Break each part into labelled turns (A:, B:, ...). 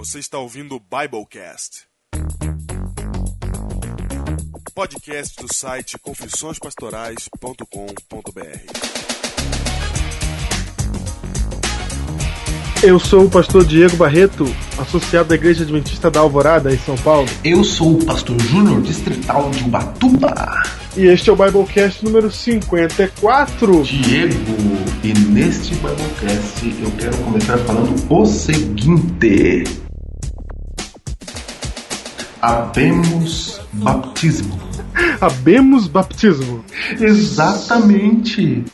A: Você está ouvindo o Biblecast. Podcast do site confissõespastorais.com.br.
B: Eu sou o pastor Diego Barreto, associado da Igreja Adventista da Alvorada, em São Paulo.
C: Eu sou o pastor Júnior, distrital de Ubatuba.
B: E este é o Biblecast número 54.
C: Diego, e neste Biblecast eu quero começar falando o seguinte: Habemos baptismo.
B: Habemos baptismo.
C: Exatamente.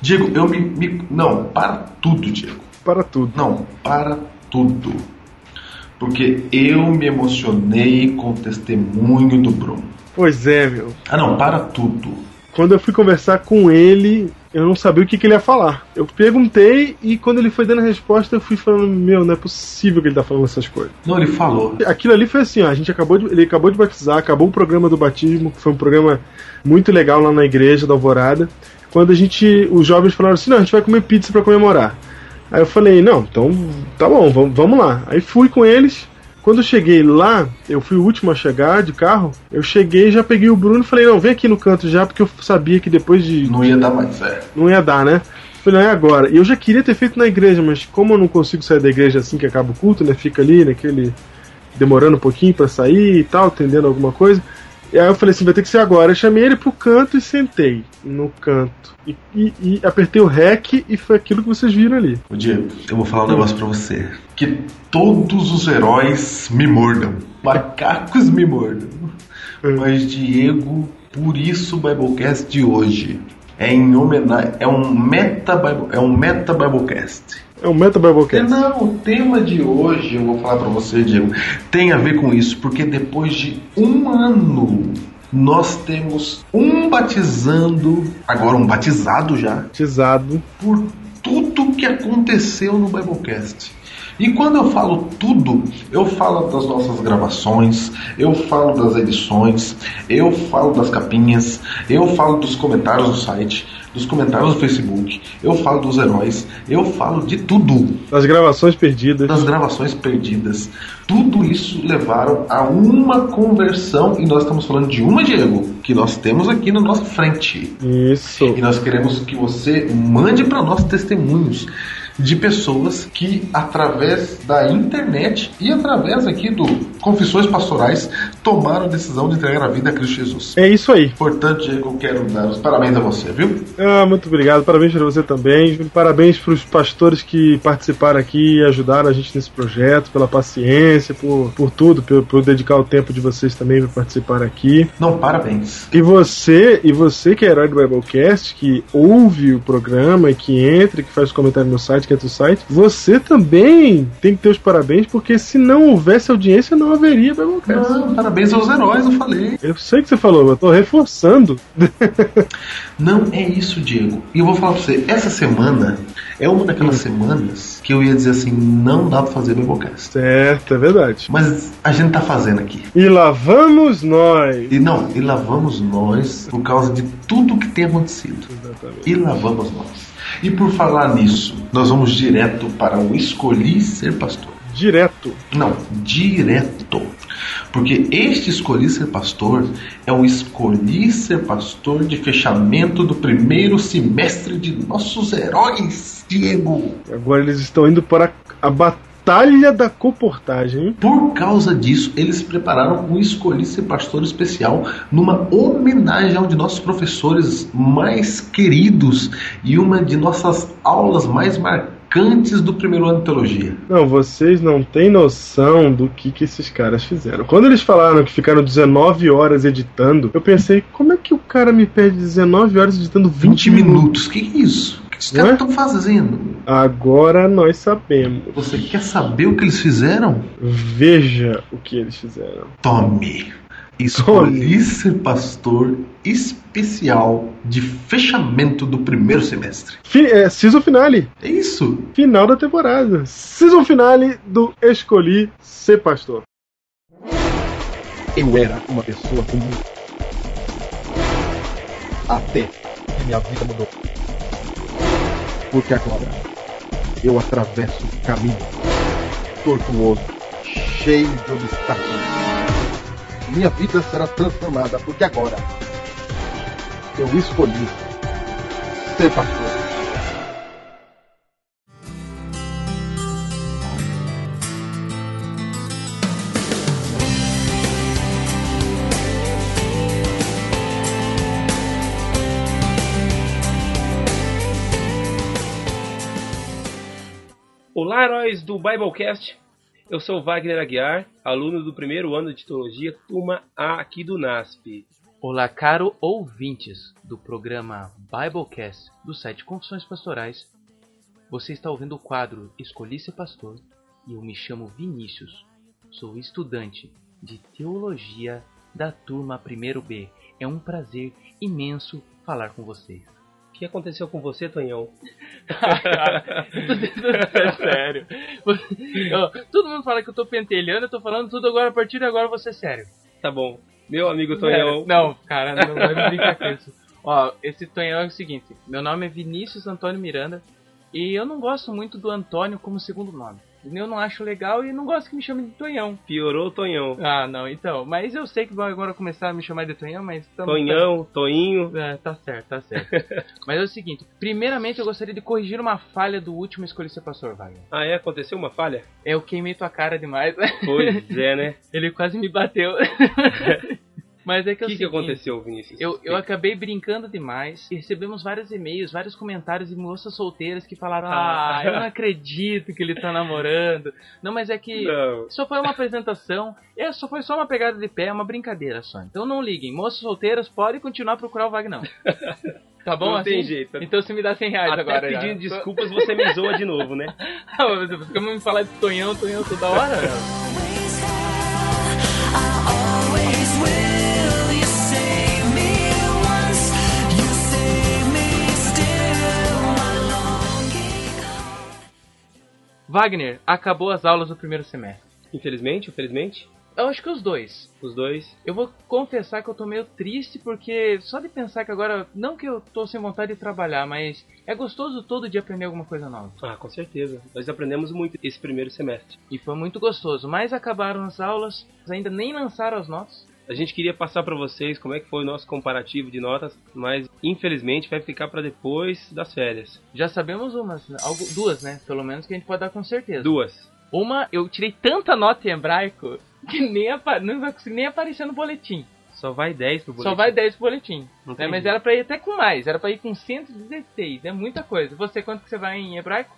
C: Diego, eu me, me. Não, para tudo, Diego.
B: Para tudo.
C: Não, para tudo. Porque eu me emocionei com o testemunho do Bruno.
B: Pois é, meu.
C: Ah, não, para tudo.
B: Quando eu fui conversar com ele, eu não sabia o que, que ele ia falar. Eu perguntei e quando ele foi dando a resposta, eu fui falando: Meu, não é possível que ele tá falando essas coisas.
C: Não, ele falou.
B: Aquilo ali foi assim: ó, a gente acabou de, ele acabou de batizar, acabou o programa do batismo, que foi um programa muito legal lá na igreja da Alvorada. Quando a gente, os jovens falaram assim: Não, a gente vai comer pizza para comemorar. Aí eu falei, não, então tá bom, vamos, vamos lá. Aí fui com eles. Quando eu cheguei lá, eu fui o último a chegar de carro. Eu cheguei, já peguei o Bruno e falei, não, vem aqui no canto já, porque eu sabia que depois de.
C: Não ia dar mais, é.
B: Não ia dar, né? Falei, não é agora. E eu já queria ter feito na igreja, mas como eu não consigo sair da igreja assim que acaba o culto, né? Fica ali naquele. demorando um pouquinho para sair e tal, atendendo alguma coisa. E aí eu falei assim, vai ter que ser agora. Eu chamei ele pro canto e sentei no canto. E, e, e apertei o REC e foi aquilo que vocês viram ali.
C: O Diego, eu vou falar um negócio pra você. Que todos os heróis me mordam. Macacos me mordam.
B: É.
C: Mas Diego, por isso o Biblecast de hoje é em homenagem. É um meta Bible, é um meta Biblecast.
B: É um Meta Biblecast.
C: Não, o tema de hoje, eu vou falar pra você, Diego, tem a ver com isso, porque depois de um ano nós temos um batizando, agora um batizado já,
B: Batizado.
C: por tudo que aconteceu no Biblecast. E quando eu falo tudo, eu falo das nossas gravações, eu falo das edições, eu falo das capinhas, eu falo dos comentários do site, dos comentários do Facebook, eu falo dos heróis, eu falo de tudo
B: Das gravações perdidas.
C: das gravações perdidas. Tudo isso levaram a uma conversão, e nós estamos falando de uma, Diego, que nós temos aqui na nossa frente.
B: Isso.
C: E nós queremos que você mande para nós testemunhos de pessoas que, através da internet e através aqui do Confissões Pastorais, tomaram a decisão de entregar a vida a Cristo Jesus.
B: É isso aí.
C: Portanto, Diego, eu quero dar os parabéns a você, viu?
B: Ah, muito obrigado. Parabéns para você também. Parabéns para os pastores que participaram aqui e ajudaram a gente nesse projeto, pela paciência, por, por tudo, por, por dedicar o tempo de vocês também para participar aqui.
C: Não, parabéns.
B: E você, e você que é herói do Biblecast, que ouve o programa e que entra, que faz comentário no site, que entra no site, você também tem que ter os parabéns, porque se não houvesse audiência, não haveria.
C: Não, parabéns aos heróis, eu falei.
B: Eu sei que você falou, eu tô reforçando.
C: Não é isso, Diego. E eu vou falar pra você, essa semana é uma daquelas semanas que eu ia dizer assim, não dá pra fazer Biblecast.
B: certo, é verdade.
C: Mas a gente tá fazendo aqui.
B: E lá vamos nós.
C: E não, e lá vamos nós por causa de tudo que tem acontecido.
B: Exatamente.
C: E lá vamos nós. E por falar nisso, nós vamos direto para o Escolhi Ser Pastor.
B: Direto.
C: Não, direto. Porque este Escolhi Ser Pastor é o Escolhi Ser Pastor de fechamento do primeiro semestre de nossos heróis, Diego.
B: Agora eles estão indo para a Batalha da Comportagem.
C: Por causa disso, eles prepararam um Escolhi Ser Pastor especial numa homenagem a um de nossos professores mais queridos e uma de nossas aulas mais marcantes do primeiro ano de teologia.
B: Não, vocês não têm noção do que, que esses caras fizeram. Quando eles falaram que ficaram 19 horas editando, eu pensei, como é que o cara me pede 19 horas editando 20,
C: 20 minutos. Que que é isso? O que esses
B: Não
C: caras
B: é?
C: estão fazendo?
B: Agora nós sabemos.
C: Você quer saber o que eles fizeram?
B: Veja o que eles fizeram.
C: Tome. Escolhi ser pastor especial de fechamento do primeiro semestre.
B: Fi é, season finale.
C: É isso.
B: Final da temporada. Season finale do Escolhi Ser Pastor.
D: Eu era uma pessoa comum. Até que minha vida mudou. Porque agora eu atravesso um caminho tortuoso, cheio de obstáculos. Minha vida será transformada porque agora eu escolhi ser pastor.
E: Olá, heróis do Biblecast. Eu sou Wagner Aguiar, aluno do primeiro ano de Teologia, turma A aqui do NASP.
F: Olá, caro ouvintes do programa Biblecast do site Confissões Pastorais. Você está ouvindo o quadro Escolhi Ser Pastor e eu me chamo Vinícius. Sou estudante de Teologia da turma 1B. É um prazer imenso falar com vocês.
E: O que aconteceu com você, Tonhão?
F: é sério. Todo mundo fala que eu tô pentelhando, eu tô falando tudo agora, a partir de agora vou ser sério.
E: Tá bom. Meu amigo Tonhão.
F: Não, cara, não vai me brincar com isso. Ó, esse Tonhão é o seguinte: meu nome é Vinícius Antônio Miranda e eu não gosto muito do Antônio como segundo nome. Eu não acho legal e não gosto que me chamem de Tonhão.
E: Piorou Tonhão.
F: Ah, não, então. Mas eu sei que vão agora começar a me chamar de Tonhão, mas. tamo-
E: Tonhão, Toinho.
F: É, tá certo, tá certo. mas é o seguinte: primeiramente eu gostaria de corrigir uma falha do último Escolhi Ser Pastor, Wagner.
E: Ah, é? Aconteceu uma falha?
F: É, Eu queimei tua cara demais.
E: Pois é, né?
F: Ele quase me bateu. Mas é que,
E: O
F: é
E: que, que aconteceu, Vinícius?
F: Eu, eu acabei brincando demais e recebemos vários e-mails, vários comentários de moças solteiras que falaram: Ah, eu não acredito que ele tá namorando. Não, mas é que
E: Não.
F: só foi uma apresentação, é, só foi só uma pegada de pé, uma brincadeira só. Então não liguem, moças solteiras podem continuar a procurar o Vagnão. Tá bom
E: Não
F: assim?
E: tem jeito.
F: Então você me dá 100 reais
E: Até
F: agora. já.
E: pedindo desculpas, você me zoa de novo, né?
F: Você fica me falar de Tonhão, Tonhão toda hora? Wagner, acabou as aulas do primeiro semestre.
E: Infelizmente, infelizmente,
F: Eu acho que os dois.
E: os dois.
F: Eu vou confessar que eu tô meio triste porque só de pensar que agora, não que eu tô sem vontade de trabalhar, mas é gostoso todo dia aprender alguma coisa nova.
E: Ah, com certeza. Nós aprendemos muito esse primeiro semestre.
F: E foi muito gostoso, mas acabaram as aulas, ainda nem lançaram as notas.
E: A gente queria passar para vocês como é que foi o nosso comparativo de notas, mas infelizmente vai ficar para depois das férias.
F: Já sabemos umas? Algo, duas, né? Pelo menos que a gente pode dar com certeza.
E: Duas.
F: Uma, eu tirei tanta nota em hebraico que nem não vai conseguir nem aparecer no boletim.
E: Só vai 10 pro boletim.
F: Só vai 10 pro boletim. Né?
E: tem
F: Mas era pra ir até com mais, era pra ir com 116, é muita coisa. Você, quanto que você vai em hebraico?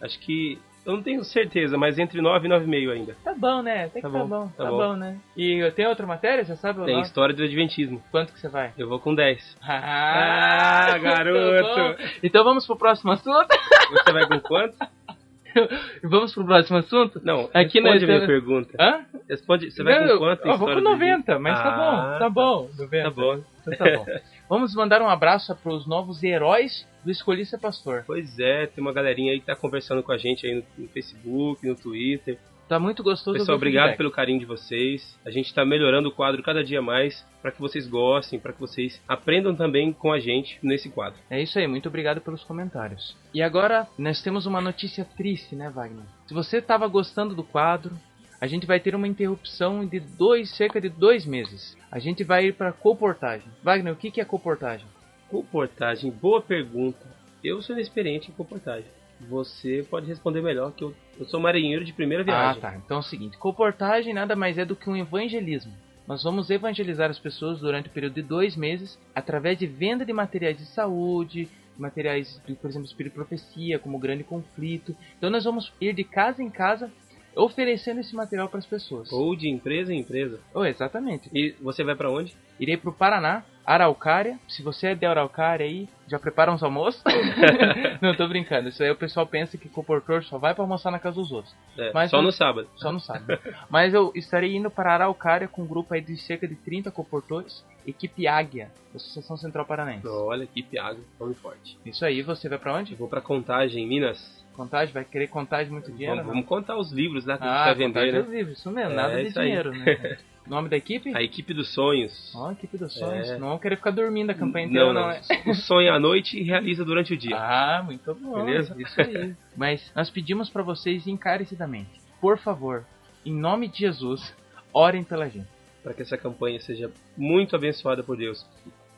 E: Acho que. Eu não tenho certeza, mas entre 9 e 9,5 ainda.
F: Tá bom, né? Até que
E: Tá
F: tá
E: bom,
F: bom,
E: tá
F: tá,
E: bom.
F: bom. né? E tem outra matéria, você sabe? ou
E: Tem
F: não?
E: história do Adventismo.
F: Quanto que você vai?
E: Eu vou com 10.
F: Ah,
E: Ah, garoto.
F: tá bom. então vamos pro próximo assunto?
E: Você vai com quanto?
F: vamos pro próximo assunto?
E: Não,
F: Aqui
E: responde
F: nós
E: a minha
F: temos-
E: pergunta.
F: Hã?
E: Responde, você vai
F: Não,
E: com quanto?
F: eu vou com
E: do
F: 90, mas tá
E: Ah,
F: bom, tá bom. 90.
E: Tá bom.
F: Então tá bom. Vamos mandar um abraço para os novos heróis do Escolhi Ser Pastor.
E: Pois é, tem uma galerinha aí que tá conversando com a gente aí no, no Facebook, no Twitter.
F: Tá muito gostoso.
E: Pessoal, obrigado
F: feedback.
E: pelo carinho de vocês. A gente tá melhorando o quadro cada dia mais para que vocês gostem, para que vocês aprendam também com a gente nesse quadro.
F: É isso aí, muito obrigado pelos comentários. E agora nós temos uma notícia triste, né, Wagner? Se você estava gostando do quadro, a gente vai ter uma interrupção de dois, cerca de dois meses. A gente vai ir para comportagem. Wagner, o que que é comportagem?
E: Comportagem, boa pergunta. Eu sou inexperiente em comportagem. Você pode responder melhor que eu. Eu sou marinheiro de primeira viagem.
F: Ah, tá. Então é o seguinte: comportagem nada mais é do que um evangelismo. Nós vamos evangelizar as pessoas durante o período de dois meses através de venda de materiais de saúde, materiais, por exemplo, espírito profecia, como o grande conflito. Então nós vamos ir de casa em casa oferecendo esse material para as pessoas.
E: Ou de empresa em empresa.
F: Oh, exatamente.
E: E você vai para onde?
F: Irei pro Paraná, Araucária. Se você é de Araucária aí, já prepara uns almoços. Não, tô brincando. Isso aí o pessoal pensa que comportor só vai para almoçar na casa dos outros.
E: É,
F: Mas
E: só
F: não-
E: no sábado.
F: Só não sabe. Mas eu estarei indo para Araucária com um grupo aí de cerca de 30 comportores, equipe Águia, da Associação Central Paranaense.
E: Olha, equipe água, nome forte.
F: Isso aí, você vai para
E: Eu
F: onde?
E: vou para Contagem, Minas.
F: Contagem? Vai querer contagem muito dinheiro?
E: Vamos,
F: não?
E: vamos contar os livros lá que a gente
F: ah,
E: vai vender,
F: dos
E: né?
F: livros, isso mesmo,
E: É,
F: nada de
E: isso aí.
F: dinheiro, né? Nome da equipe?
E: A equipe dos sonhos.
F: Ó, equipe dos sonhos.
E: É.
F: Não vão querer ficar dormindo a campanha inteira,
E: não,
F: não,
E: não.
F: é?
E: O sonho à noite e realiza durante o dia.
F: Ah, muito bom.
E: Beleza?
F: Isso aí. Mas nós pedimos para vocês encarecidamente, por favor, em nome de Jesus, orem pela gente.
E: Para que essa campanha seja muito abençoada por Deus,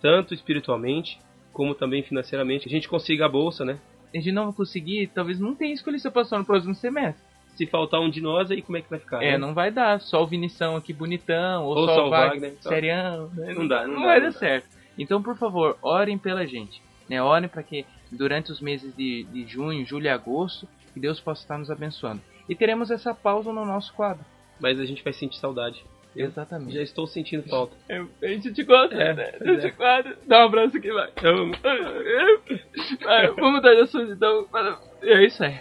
E: tanto espiritualmente como também financeiramente. A gente consiga a bolsa, né?
F: A gente não vai conseguir, talvez não tenha escolhido seu pastor no próximo semestre.
E: Se faltar um de nós, aí como é que vai ficar?
F: É,
E: né?
F: não vai dar. Só o Vinição aqui bonitão, ou,
E: Ou
F: só,
E: só
F: o Wagner,
E: Wagner, então.
F: serião. né?
E: Não dá, não dá,
F: vai
E: não
F: dar
E: dá.
F: certo. Então, por favor, orem pela gente. Né? Orem para que durante os meses de, de junho, julho e agosto, que Deus possa estar nos abençoando. E teremos essa pausa no nosso quadro.
E: Mas a gente vai sentir saudade. Eu
F: Exatamente.
E: Já estou sentindo falta.
F: a gente te gosta,
E: É,
F: né?
E: é.
F: quadro. Dá um abraço aqui, vai. Vai, Vamos dar a sua então. para- É isso aí.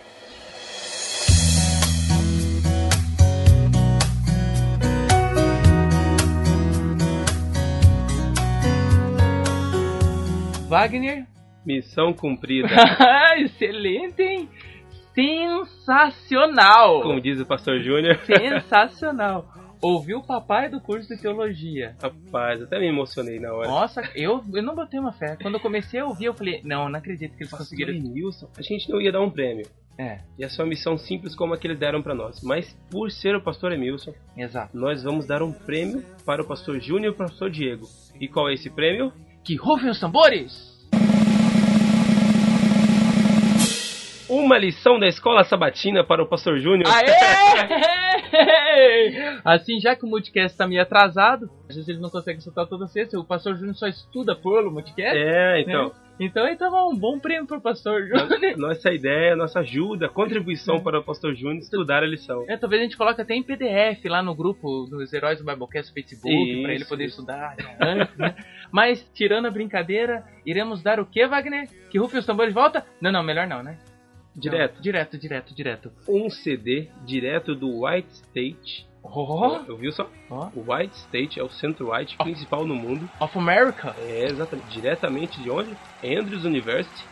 F: Wagner.
E: Missão cumprida.
F: Excelente, hein? Sensacional!
E: Como diz o pastor Júnior.
F: Sensacional! Ouviu o papai do curso de teologia.
E: Rapaz, até me emocionei na hora.
F: Nossa, eu, eu não botei uma fé. Quando eu comecei a ouvir, eu falei, não, não acredito que eles
E: Pastor
F: conseguiram.
E: Emilson, a gente não ia dar um prêmio.
F: É,
E: Ia ser uma missão simples como a que eles deram pra nós. Mas por ser o pastor Emilson,
F: exato.
E: nós vamos dar um prêmio para o pastor Júnior e o pastor Diego. E qual é esse prêmio?
F: Que rufem os tambores!
E: Uma lição da escola sabatina para o pastor Júnior.
F: Aê! Assim, já que o Multicast tá meio atrasado, às vezes ele não consegue soltar toda sexta, o Pastor Júnior só estuda pelo Multicast.
E: É, então.
F: Então, então é um bom prêmio pro Pastor Júnior.
E: Nossa ideia, nossa ajuda, contribuição para o pastor Júnior estudar a lição.
F: É, talvez a gente coloque até em PDF lá no grupo dos Heróis do Biblecast Facebook, pra ele poder
E: isso.
F: estudar antes, né? Mas, tirando a brincadeira, iremos dar o que, Wagner? Que rufe os tambores de volta? Não, não, melhor não, né?
E: Direto.
F: Não, direto, direto, direto.
E: Um CD direto do White State.
F: Oh,
E: Ouviu só?
F: oh.
E: O White State é o centro white principal no mundo.
F: Of America.
E: É, exatamente. Diretamente de onde? Andrews University.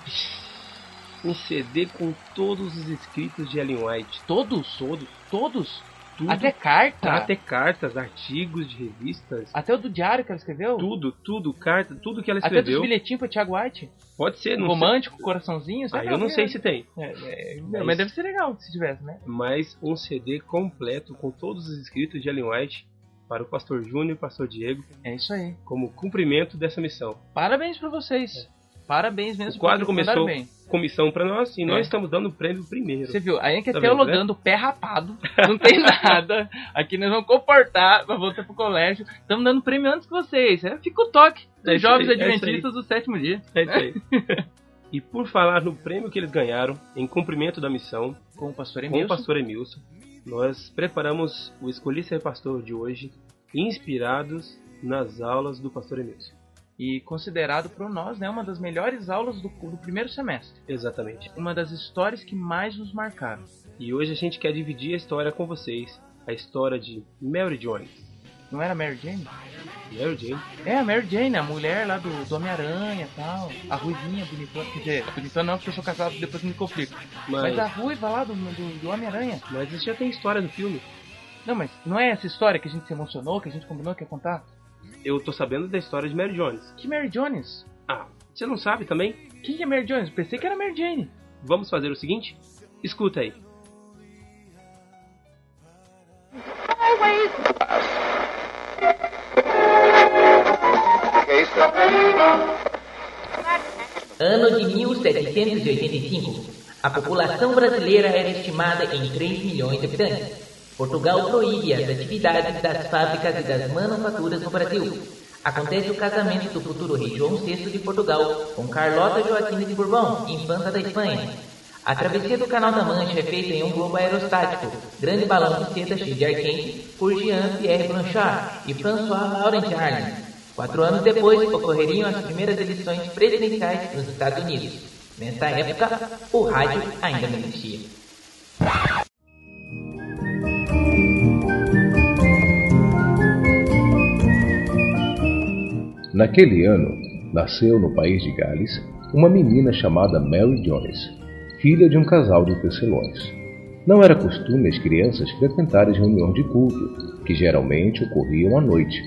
E: Um CD com todos os escritos de Ellen White.
F: Todos?
E: Todos.
F: Todos?
E: Tudo.
F: Até carta?
E: Até cartas, artigos de revistas.
F: Até o do diário que ela escreveu?
E: Tudo, tudo, carta, tudo que ela
F: Até dos
E: escreveu.
F: bilhetinhos pro Thiago White?
E: Pode ser, não
F: Romântico, coraçãozinho?
E: sei.
F: sei
E: Ah, eu não
F: né?
E: sei se tem.
F: É, é, mas deve ser legal se tivesse, né?
E: Mas um CD completo com todos os escritos de Ellen White para o pastor Júnior e o pastor Diego
F: É isso aí.
E: como cumprimento dessa missão.
F: Parabéns pra vocês. Parabéns mesmo.
E: O quadro começou
F: bem.
E: com missão para nós e
F: É.
E: nós estamos dando o prêmio primeiro.
F: Você viu? Aí é que é
E: Tá vendo,
F: teologando, pé rapado. Não tem nada. Aqui nós vamos comportar pra voltar pro colégio. Estamos dando prêmio antes que vocês. É, Fica o toque dos
E: É
F: jovens
E: aí, é
F: adventistas do sétimo dia.
E: É isso aí. e por falar no prêmio que eles ganharam em cumprimento da missão
F: Com o pastor
E: com
F: Emilson.
E: o pastor Emilson, nós preparamos o Escolhi Ser Pastor de hoje inspirados nas aulas do pastor Emilson.
F: E considerado por nós, né, uma das melhores aulas do, do primeiro semestre.
E: Exatamente.
F: Uma das histórias que mais nos marcaram.
E: E hoje a gente quer dividir a história com vocês, a história de Mary Jones.
F: Não era Mary Jane?
E: Mary Jane?
F: É, a Mary Jane, a mulher lá do, do Homem-Aranha e tal. A ruivinha bonitona. Quer dizer, bonitona não, porque eu sou casado depois me complico. Mas,
E: Mas,
F: a ruiva lá do, do, do Homem-Aranha.
E: mas isso já tem história no filme.
F: Não, mas não é essa história que a gente se emocionou, que a gente combinou que ia contar?
E: Eu tô sabendo da história de Mary Jones.
F: Que Mary Jones?
E: Ah, você não sabe também?
F: Quem é Mary Jones? Pensei que era Mary Jane.
E: Vamos fazer o seguinte? Escuta aí.
G: Ano de 1785. A população brasileira era estimada em 3 milhões de habitantes. Portugal proíbe as atividades das fábricas e das manufaturas no Brasil. Acontece o casamento do futuro rei João VI de Portugal com Carlota Joaquina de Bourbon, infanta da Espanha. A travessia do Canal da Mancha é feita em um globo aerostático, grande balão de seda cheio de ar quente, por Jean-Pierre Blanchard e François Laurent Arlen. Quatro anos depois, ocorreriam as primeiras eleições presidenciais nos Estados Unidos. Nessa época, o rádio ainda não existia.
H: Naquele ano, nasceu no país de Gales uma menina chamada Mary Jones, filha de um casal de tecelões. Não era costume as crianças frequentarem reuniões de culto, que geralmente ocorriam à noite.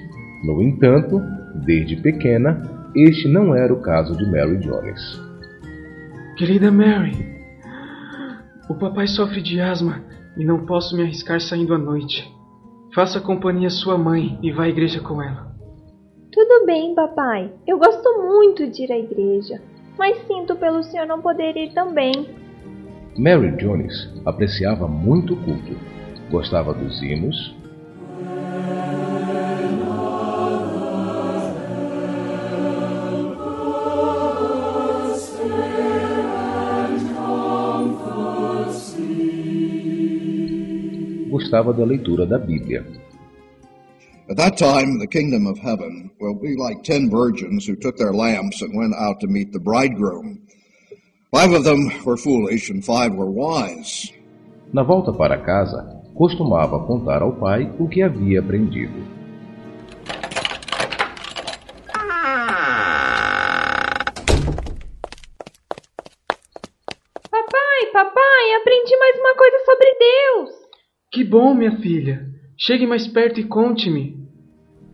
H: No entanto, desde pequena, este não era o caso de Mary Jones.
I: Querida Mary, o papai sofre de asma e não posso me arriscar saindo à noite. Faça companhia à sua mãe e vá à igreja com ela.
J: Tudo bem, papai. Eu gosto muito de ir à igreja, mas sinto pelo senhor não poder ir também.
H: Mary Jones apreciava muito o culto, gostava dos hinos, gostava da leitura da Bíblia.
K: At that time, the kingdom of heaven will be like ten virgins who took their lamps and went out to meet the bridegroom. Five of them were foolish and five were wise.
H: Na volta para casa, costumava contar ao pai o que havia aprendido.
J: Papai, papai, aprendi mais uma coisa sobre Deus.
I: Que bom, minha filha. Chegue mais perto e conte-me.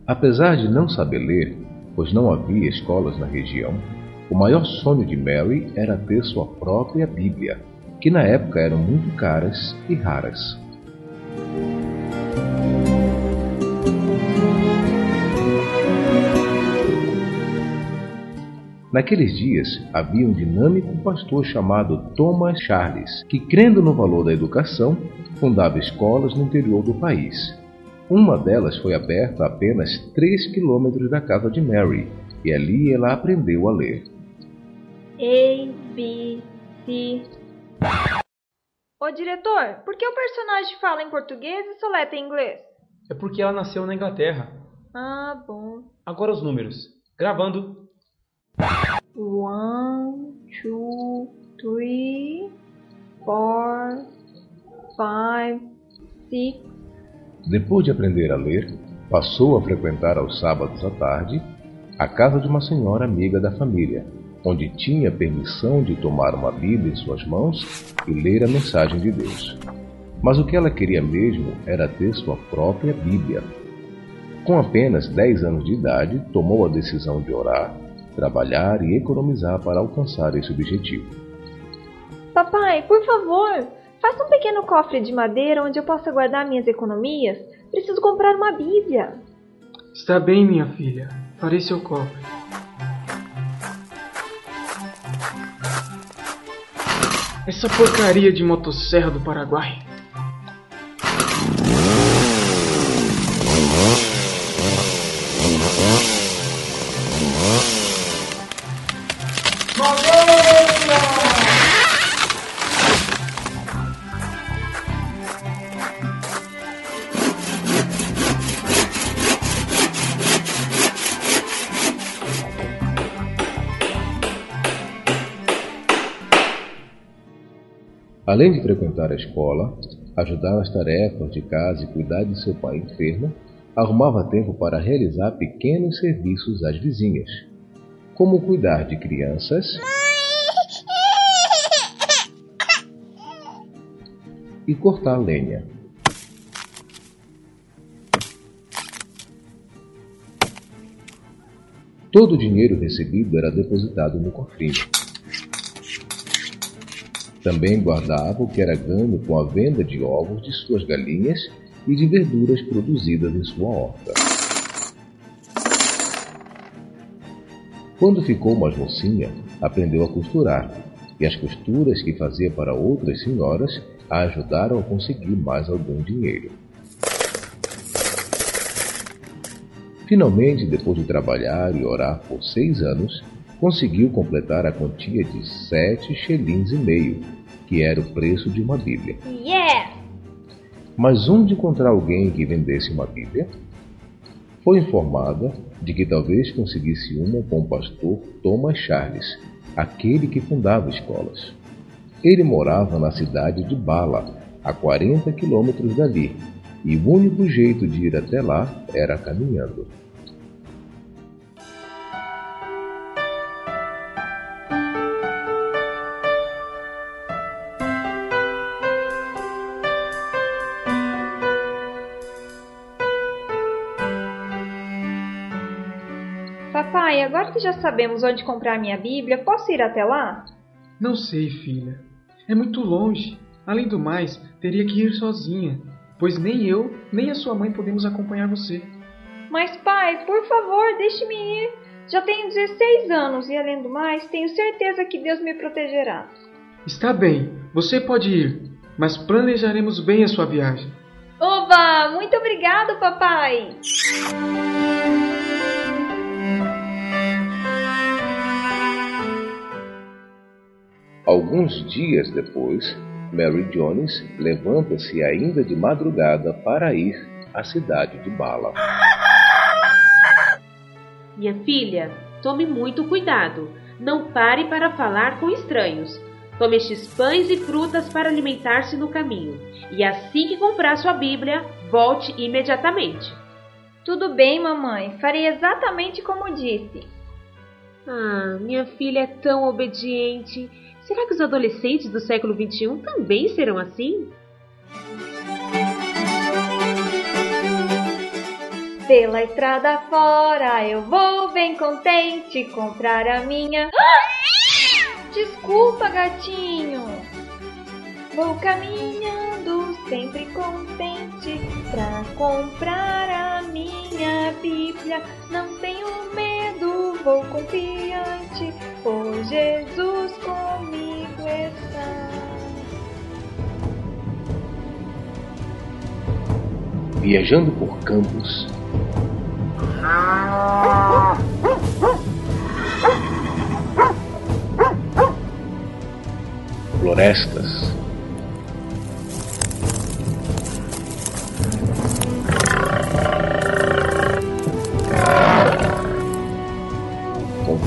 H: Apesar de não saber ler, pois não havia escolas na região, o maior sonho de Mary era ter sua própria Bíblia, que na época eram muito caras e raras. Naqueles dias havia um dinâmico pastor chamado Thomas Charles, que, crendo no valor da educação, fundava escolas no interior do país. Uma delas foi aberta a apenas 3 quilômetros da casa de Mary, e ali ela aprendeu a ler.
J: A, B, C. Ô diretor, por que o personagem fala em português e soleta em inglês?
L: É porque ela nasceu na Inglaterra.
J: Ah, bom.
L: Agora os números. Gravando.
J: One, two, three, four, five, six.
H: Depois de aprender a ler, passou a frequentar aos sábados à tarde a casa de uma senhora amiga da família, onde tinha permissão de tomar uma Bíblia em suas mãos e ler a mensagem de Deus. Mas o que ela queria mesmo era ter sua própria Bíblia. Com apenas 10 anos de idade, tomou a decisão de orar, trabalhar e economizar para alcançar esse objetivo.
J: Papai, por favor, faça um pequeno cofre de madeira onde eu possa guardar minhas economias. Preciso comprar uma Bíblia.
I: Está bem, minha filha. Farei seu cofre. Essa porcaria de motosserra do Paraguai.
H: Além de frequentar a escola, ajudar nas tarefas de casa e cuidar de seu pai enfermo, arrumava tempo para realizar pequenos serviços às vizinhas, como cuidar de crianças e cortar lenha. Todo o dinheiro recebido era depositado no cofrinho. Também guardava o que era ganho com a venda de ovos de suas galinhas e de verduras produzidas em sua horta. Quando ficou mais mocinha, aprendeu a costurar, e as costuras que fazia para outras senhoras a ajudaram a conseguir mais algum dinheiro. Finalmente, depois de trabalhar e orar por seis anos, conseguiu completar a quantia de sete shillings e meio, que era o preço de uma Bíblia.
J: Yeah!
H: Mas onde encontrar alguém que vendesse uma Bíblia? Foi informada de que talvez conseguisse uma com o pastor Thomas Charles, aquele que fundava escolas. Ele morava na cidade de Bala, a 40 quilômetros dali, e o único jeito de ir até lá era caminhando.
J: Que já sabemos onde comprar minha Bíblia, posso ir até lá?
I: Não sei, filha. É muito longe. Além do mais, teria que ir sozinha. pois nem eu, nem a sua mãe podemos acompanhar você.
J: Mas pai, por favor, deixe-me ir. Já tenho 16 anos e além do mais, tenho certeza que Deus me protegerá.
I: Está bem, você pode ir, mas planejaremos bem a sua viagem.
J: Oba! Muito obrigado, papai!
H: Alguns dias depois, Mary Jones levanta-se ainda de madrugada para ir à cidade de Bala.
M: Minha filha, tome muito cuidado. Não pare para falar com estranhos. Tome estes pães e frutas para alimentar-se no caminho. E assim que comprar sua Bíblia, volte imediatamente.
J: Tudo bem, mamãe. Farei exatamente como disse.
M: Ah, minha filha é tão obediente. Será que os adolescentes do século XXI também serão assim?
J: Pela estrada fora eu vou bem contente comprar a minha. Desculpa, gatinho. Vou caminhando sempre contente pra comprar a minha Bíblia. Não tenho medo, vou confiante, pois Jesus comigo está.
H: Viajando por campos, florestas,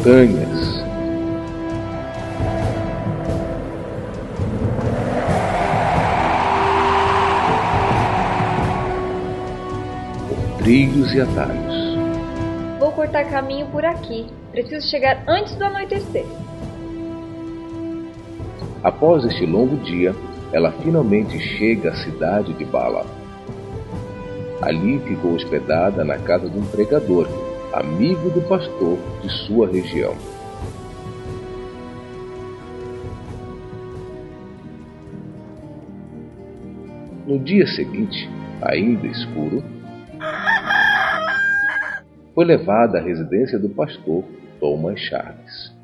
H: montanhas, por trilhos e atalhos.
J: Vou cortar caminho por aqui. Preciso chegar antes do anoitecer.
H: Após este longo dia, ela finalmente chega à cidade de Bala. Ali ficou hospedada na casa de um pregador, amigo do pastor de sua região. No dia seguinte, ainda escuro, foi levada à residência do pastor Thomas Charles.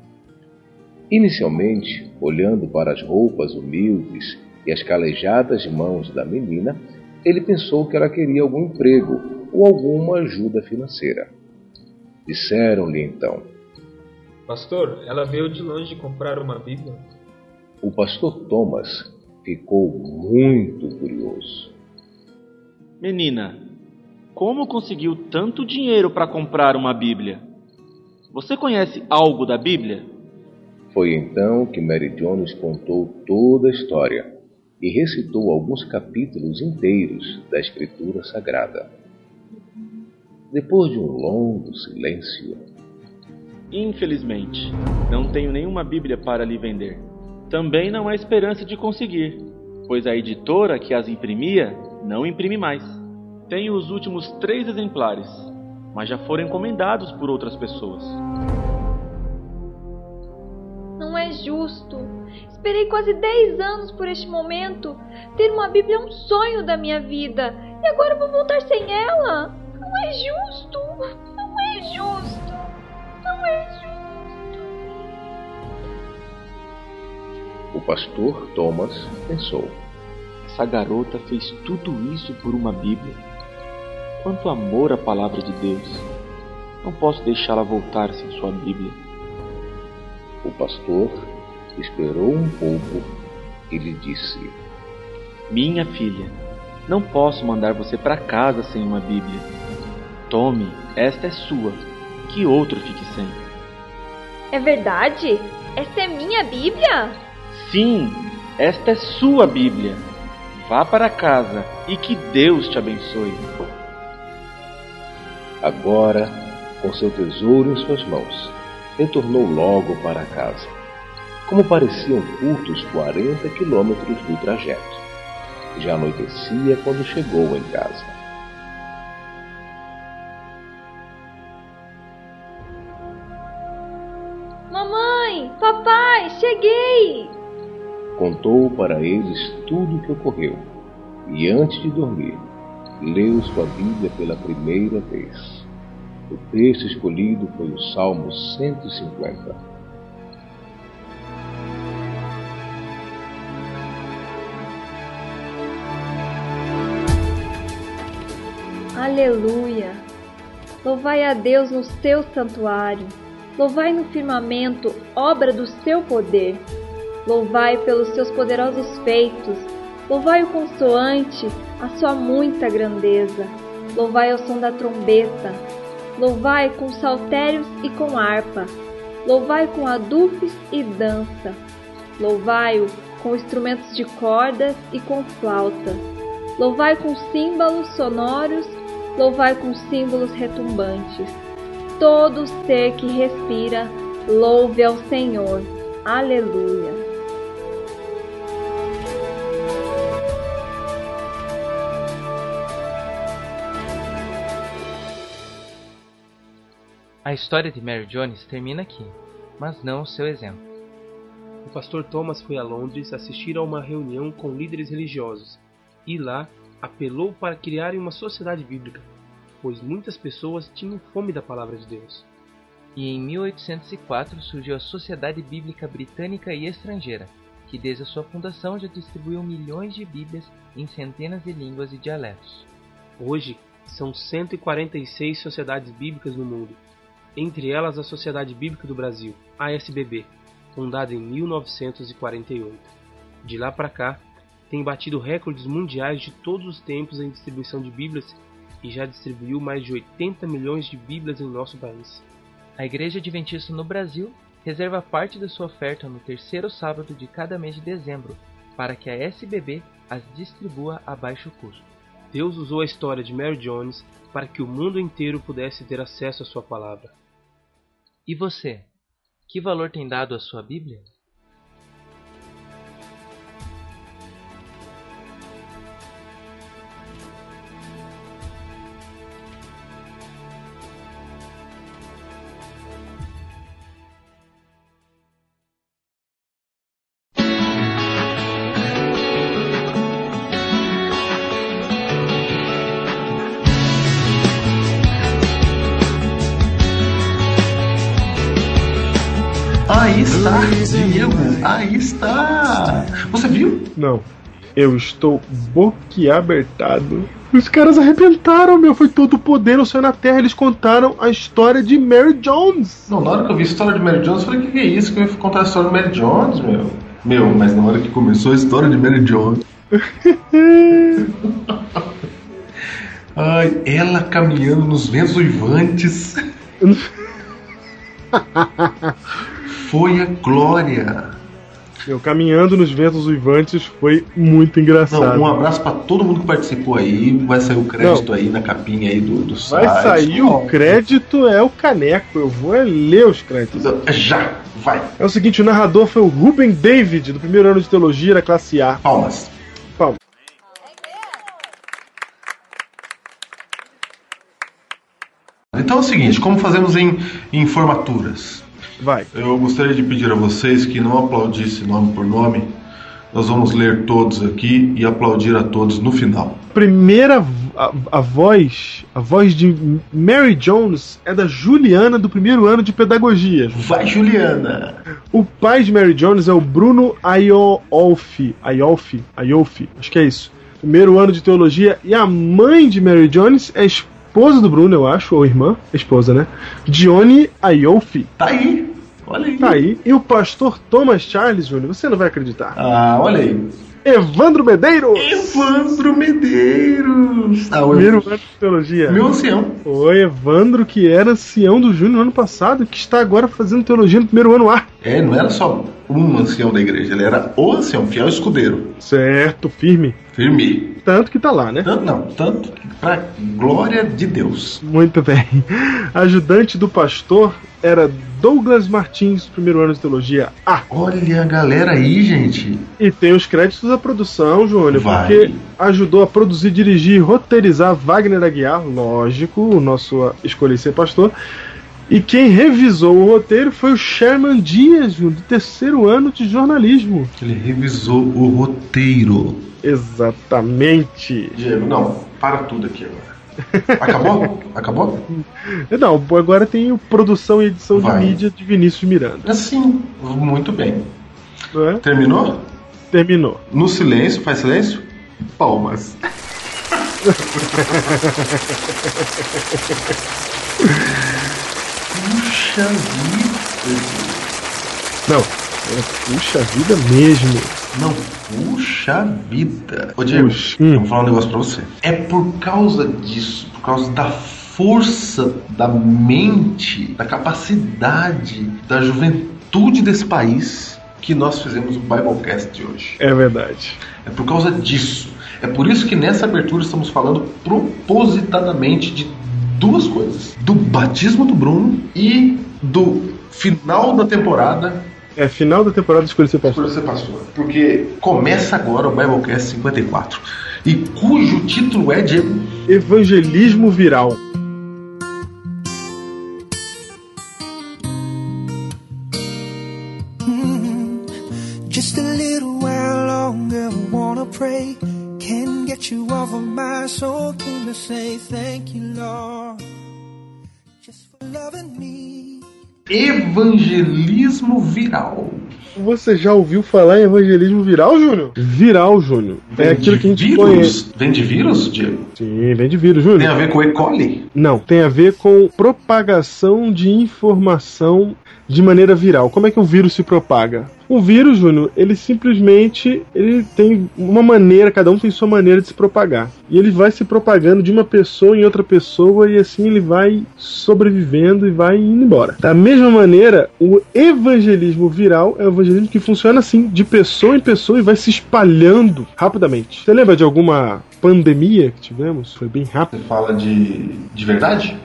H: Inicialmente, olhando para as roupas humildes e as calejadas mãos da menina, ele pensou que ela queria algum emprego ou alguma ajuda financeira. Disseram-lhe então:
L: Pastor, ela veio de longe comprar uma Bíblia.
H: O pastor Thomas ficou muito curioso.
N: Menina, como conseguiu tanto dinheiro para comprar uma Bíblia? Você conhece algo da Bíblia?
H: Foi então que Mary Jones contou toda a história e recitou alguns capítulos inteiros da Escritura Sagrada. Depois de um longo silêncio,
N: Infelizmente, não tenho nenhuma Bíblia para lhe vender. Também não há esperança de conseguir, pois a editora que as imprimia não imprime mais. Tenho os últimos três exemplares, mas já foram encomendados por outras pessoas.
J: Não é justo. Esperei quase 10 anos por este momento. Ter uma Bíblia é um sonho da minha vida. E agora vou voltar sem ela? Não é justo. Não é justo. Não é justo.
H: o pastor Thomas pensou:
N: Essa garota fez tudo isso por uma Bíblia. Quanto amor à palavra de Deus. Não posso deixá-la voltar sem sua Bíblia.
H: O pastor esperou um pouco e lhe disse:
N: Minha filha, não posso mandar você para casa sem uma Bíblia. Tome, esta é sua. Que outro fique sem.
J: É verdade? Essa é minha Bíblia?
N: Sim, esta é sua Bíblia. Vá para casa e que Deus te abençoe.
H: Agora, com seu tesouro em suas mãos, retornou logo para casa. Como pareciam curtos 40 quilômetros do trajeto. Já anoitecia quando chegou em casa.
J: Cheguei!
H: Contou para eles tudo o que ocorreu. e antes de dormir, leu sua Bíblia pela primeira vez. O texto escolhido foi o Salmo 150.
J: Aleluia! Louvai a Deus no seu santuário. Louvai no firmamento, obra do seu poder. Louvai pelos seus poderosos feitos. Louvai o consoante, a sua muita grandeza. Louvai ao som da trombeta. Louvai com saltérios e com harpa. Louvai com adufes e dança. Louvai-o com instrumentos de cordas e com flauta. Louvai com símbolos sonoros, louvai com símbolos retumbantes. Todo ser que respira, louve ao Senhor. Aleluia.
F: A história de Mary Jones termina aqui, mas não o seu exemplo.
E: O pastor Thomas foi a Londres assistir a uma reunião com líderes religiosos e lá apelou para criarem uma sociedade bíblica, pois muitas pessoas tinham fome da palavra de Deus.
F: E em 1804 surgiu a Sociedade Bíblica Britânica e Estrangeira, que desde a sua fundação já distribuiu milhões de Bíblias em centenas de línguas e dialetos.
E: Hoje, são 146 sociedades bíblicas no mundo, entre elas a Sociedade Bíblica do Brasil, ASBB, fundada em 1948. De lá para cá, tem batido recordes mundiais de todos os tempos em distribuição de Bíblias e já distribuiu mais de 80 milhões de Bíblias em nosso país.
F: A Igreja Adventista no Brasil reserva parte da sua oferta no terceiro sábado de cada mês de dezembro, para que a SBB as distribua a baixo custo.
E: Deus usou a história de Mary Jones para que o mundo inteiro pudesse ter acesso à sua palavra.
F: E você? Que valor tem dado à sua Bíblia?
B: Não. Eu estou boquiabertado. Os caras arrebentaram, meu. Foi todo o poder no céu na terra. Eles contaram a história de Mary Jones.
C: Não, na hora que eu vi a história de Mary Jones, eu falei: o que, que é isso? Que eu ia contar a história de Mary Jones, meu? Meu, mas na hora que começou a história de Mary Jones. Ai, ela caminhando nos ventos uivantes. Foi a glória.
B: Eu caminhando nos ventos uivantes foi muito engraçado.
C: Não, um abraço pra todo mundo que participou aí. Vai sair o crédito aí na capinha aí do, do
B: Vai
C: site.
B: sair o crédito, é o caneco. Eu vou é ler os créditos.
C: Já, vai.
B: É o seguinte: o narrador foi o Ruben David, do primeiro ano de teologia da classe A.
C: Palmas.
B: Palmas.
C: Então é o seguinte, como fazemos em, em formaturas?
B: Vai.
C: Eu gostaria de pedir a vocês que não aplaudissem nome por nome. Nós vamos ler todos aqui e aplaudir a todos no final.
B: Primeira a, a voz, a voz de Mary Jones é da Juliana do primeiro ano de pedagogia.
C: Vai, Juliana!
B: O pai de Mary Jones é o Bruno Aiolfi, Aiolfi, Aiolfi, acho que é isso. Primeiro ano de teologia e a mãe de Mary Jones é a esposa do Bruno, eu acho, ou irmã, esposa, né? Dione Aiolfi.
C: Tá aí, olha aí.
B: Tá aí. E o pastor Thomas Charles Jr., você não vai acreditar.
C: Ah, olha aí.
B: Evandro Medeiros!
C: Evandro Medeiros! Ah, o
B: Primeiro ano de teologia.
C: Meu ancião.
B: O Evandro, que era ancião do Júnior no ano passado, que está agora fazendo teologia no primeiro ano A.
C: É, não era só um ancião da igreja, ele era o ancião, fiel escudeiro.
B: Certo, firme.
C: Firme.
B: Tanto que tá lá, né?
C: Tanto não, tanto que pra glória de Deus.
B: Muito bem. Ajudante do pastor era Douglas Martins, primeiro ano de teologia A.
C: Olha a galera aí, gente.
B: E tem os créditos da produção, Júnior,
C: Vai.
B: porque ajudou a produzir, dirigir e roteirizar Wagner Aguiar, lógico, o nosso Escolher Ser Pastor. E quem revisou o roteiro foi o Sherman Dias, do terceiro ano de jornalismo.
C: Ele revisou o roteiro.
B: Exatamente.
C: Diego, não, para tudo aqui agora. Acabou? Acabou?
B: Não, agora tem o produção e edição
C: Vai.
B: de mídia de Vinícius Miranda.
C: Assim, muito bem.
B: É?
C: Terminou?
B: Terminou.
C: No silêncio, faz silêncio? Palmas. Puxa vida.
B: Não, é puxa vida mesmo.
C: Não, puxa vida. Ô Diego,
B: Puxa. Hum.
C: eu vou falar um negócio pra você. É por causa disso, por causa da força da mente, da capacidade, da juventude desse país que nós fizemos o Biblecast de hoje.
B: É verdade.
C: É por causa disso. É por isso que nessa abertura estamos falando propositadamente de duas coisas: do batismo do Bruno e do final da temporada
B: É final da temporada de Escolha Ser Pastor.
C: Escolha Ser Pastor. Porque começa agora o Biblecast 54 e cujo título é Diego.
B: Evangelismo viral.
O: Just a little while longer, wanna pray. Can get you off of my soul. Came to say thank you, Lord, just for loving me.
C: Evangelismo viral.
B: Você já ouviu falar em evangelismo viral, Júnior? Viral, Júnior. É
C: Vem
B: aquilo
C: de
B: que a gente
C: vírus?
B: conhece.
C: Vem de vírus, Diego?
B: Sim, vem de vírus, Júnior.
C: Tem a ver com E. coli?
B: Não, tem a ver com propagação de informação de maneira viral. Como é que um vírus se propaga? O vírus, Júnior, ele simplesmente ele tem uma maneira, cada um tem sua maneira de se propagar. E ele vai se propagando de uma pessoa em outra pessoa e assim ele vai sobrevivendo e vai indo embora. Da mesma maneira, o evangelismo viral é um evangelismo que funciona assim, de pessoa em pessoa e vai se espalhando rapidamente. Você lembra de alguma pandemia que tivemos? Foi bem rápido.
C: Você fala de, de verdade?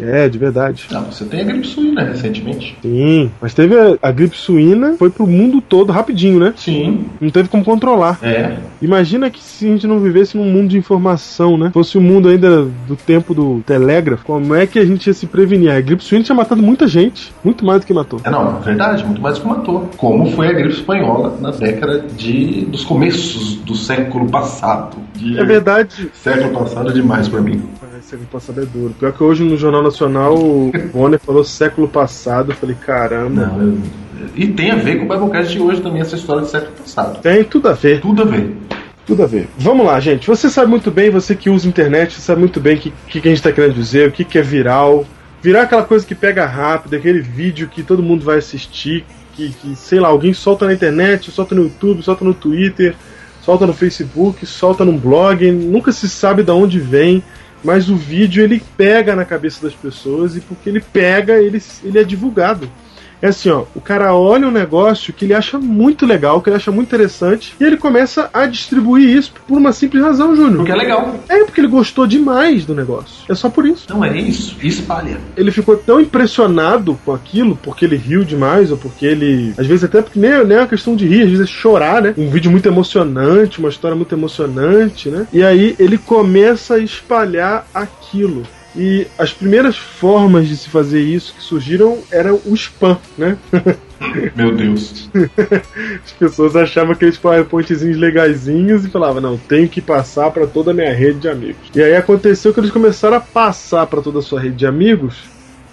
B: É, de verdade.
C: Não, você tem a gripe suína recentemente.
B: Sim, mas teve a, a gripe suína, foi pro mundo todo rapidinho, né?
C: Sim.
B: Não teve como controlar.
C: É.
B: Imagina que se a gente não vivesse num mundo de informação, né? Fosse o mundo ainda do tempo do telégrafo, como é que a gente ia se prevenir? A gripe suína tinha matado muita gente, muito mais do que matou.
C: É, não, é verdade, muito mais do que matou. Como foi a gripe espanhola na década de. dos começos do século passado. De-
B: É verdade.
C: Século passado é demais pra mim.
B: Ah, Século passado é duro. Pior que hoje no Jornal Nacional o Bonner falou século passado. Eu falei, caramba.
C: Não, E tem a ver com o Biblecast de hoje também, essa história do século passado.
B: Tem tudo a ver.
C: Tudo a ver.
B: Tudo a ver. Vamos lá, gente. Você sabe muito bem, você que usa internet, você sabe muito bem o que, que, que a gente está querendo dizer, o que, que é viral. Virar é aquela coisa que pega rápido, aquele vídeo que todo mundo vai assistir, que, que, sei lá, alguém solta na internet, solta no YouTube, solta no Twitter, solta no Facebook, solta num blog, nunca se sabe de onde vem, mas o vídeo ele pega na cabeça das pessoas e porque ele pega, ele, ele é divulgado. É assim, ó, o cara olha um negócio que ele acha muito legal, que ele acha muito interessante, e ele começa a distribuir isso por uma simples razão, Júnior.
C: Porque é legal.
B: É porque ele gostou demais do negócio. É só por isso.
C: Não é isso. Espalha.
B: Ele ficou tão impressionado com aquilo, porque ele riu demais, ou porque ele. Às vezes até porque nem, nem é uma questão de rir, às vezes é chorar, né? Um vídeo muito emocionante, uma história muito emocionante, né? E aí ele começa a espalhar aquilo. E as primeiras formas de se fazer isso que surgiram eram o spam, né?
C: Meu Deus.
B: As pessoas achavam aqueles PowerPointzinhos legaisinhos e falavam, não, tenho que passar para toda a minha rede de amigos. E aí aconteceu que eles começaram a passar para toda a sua rede de amigos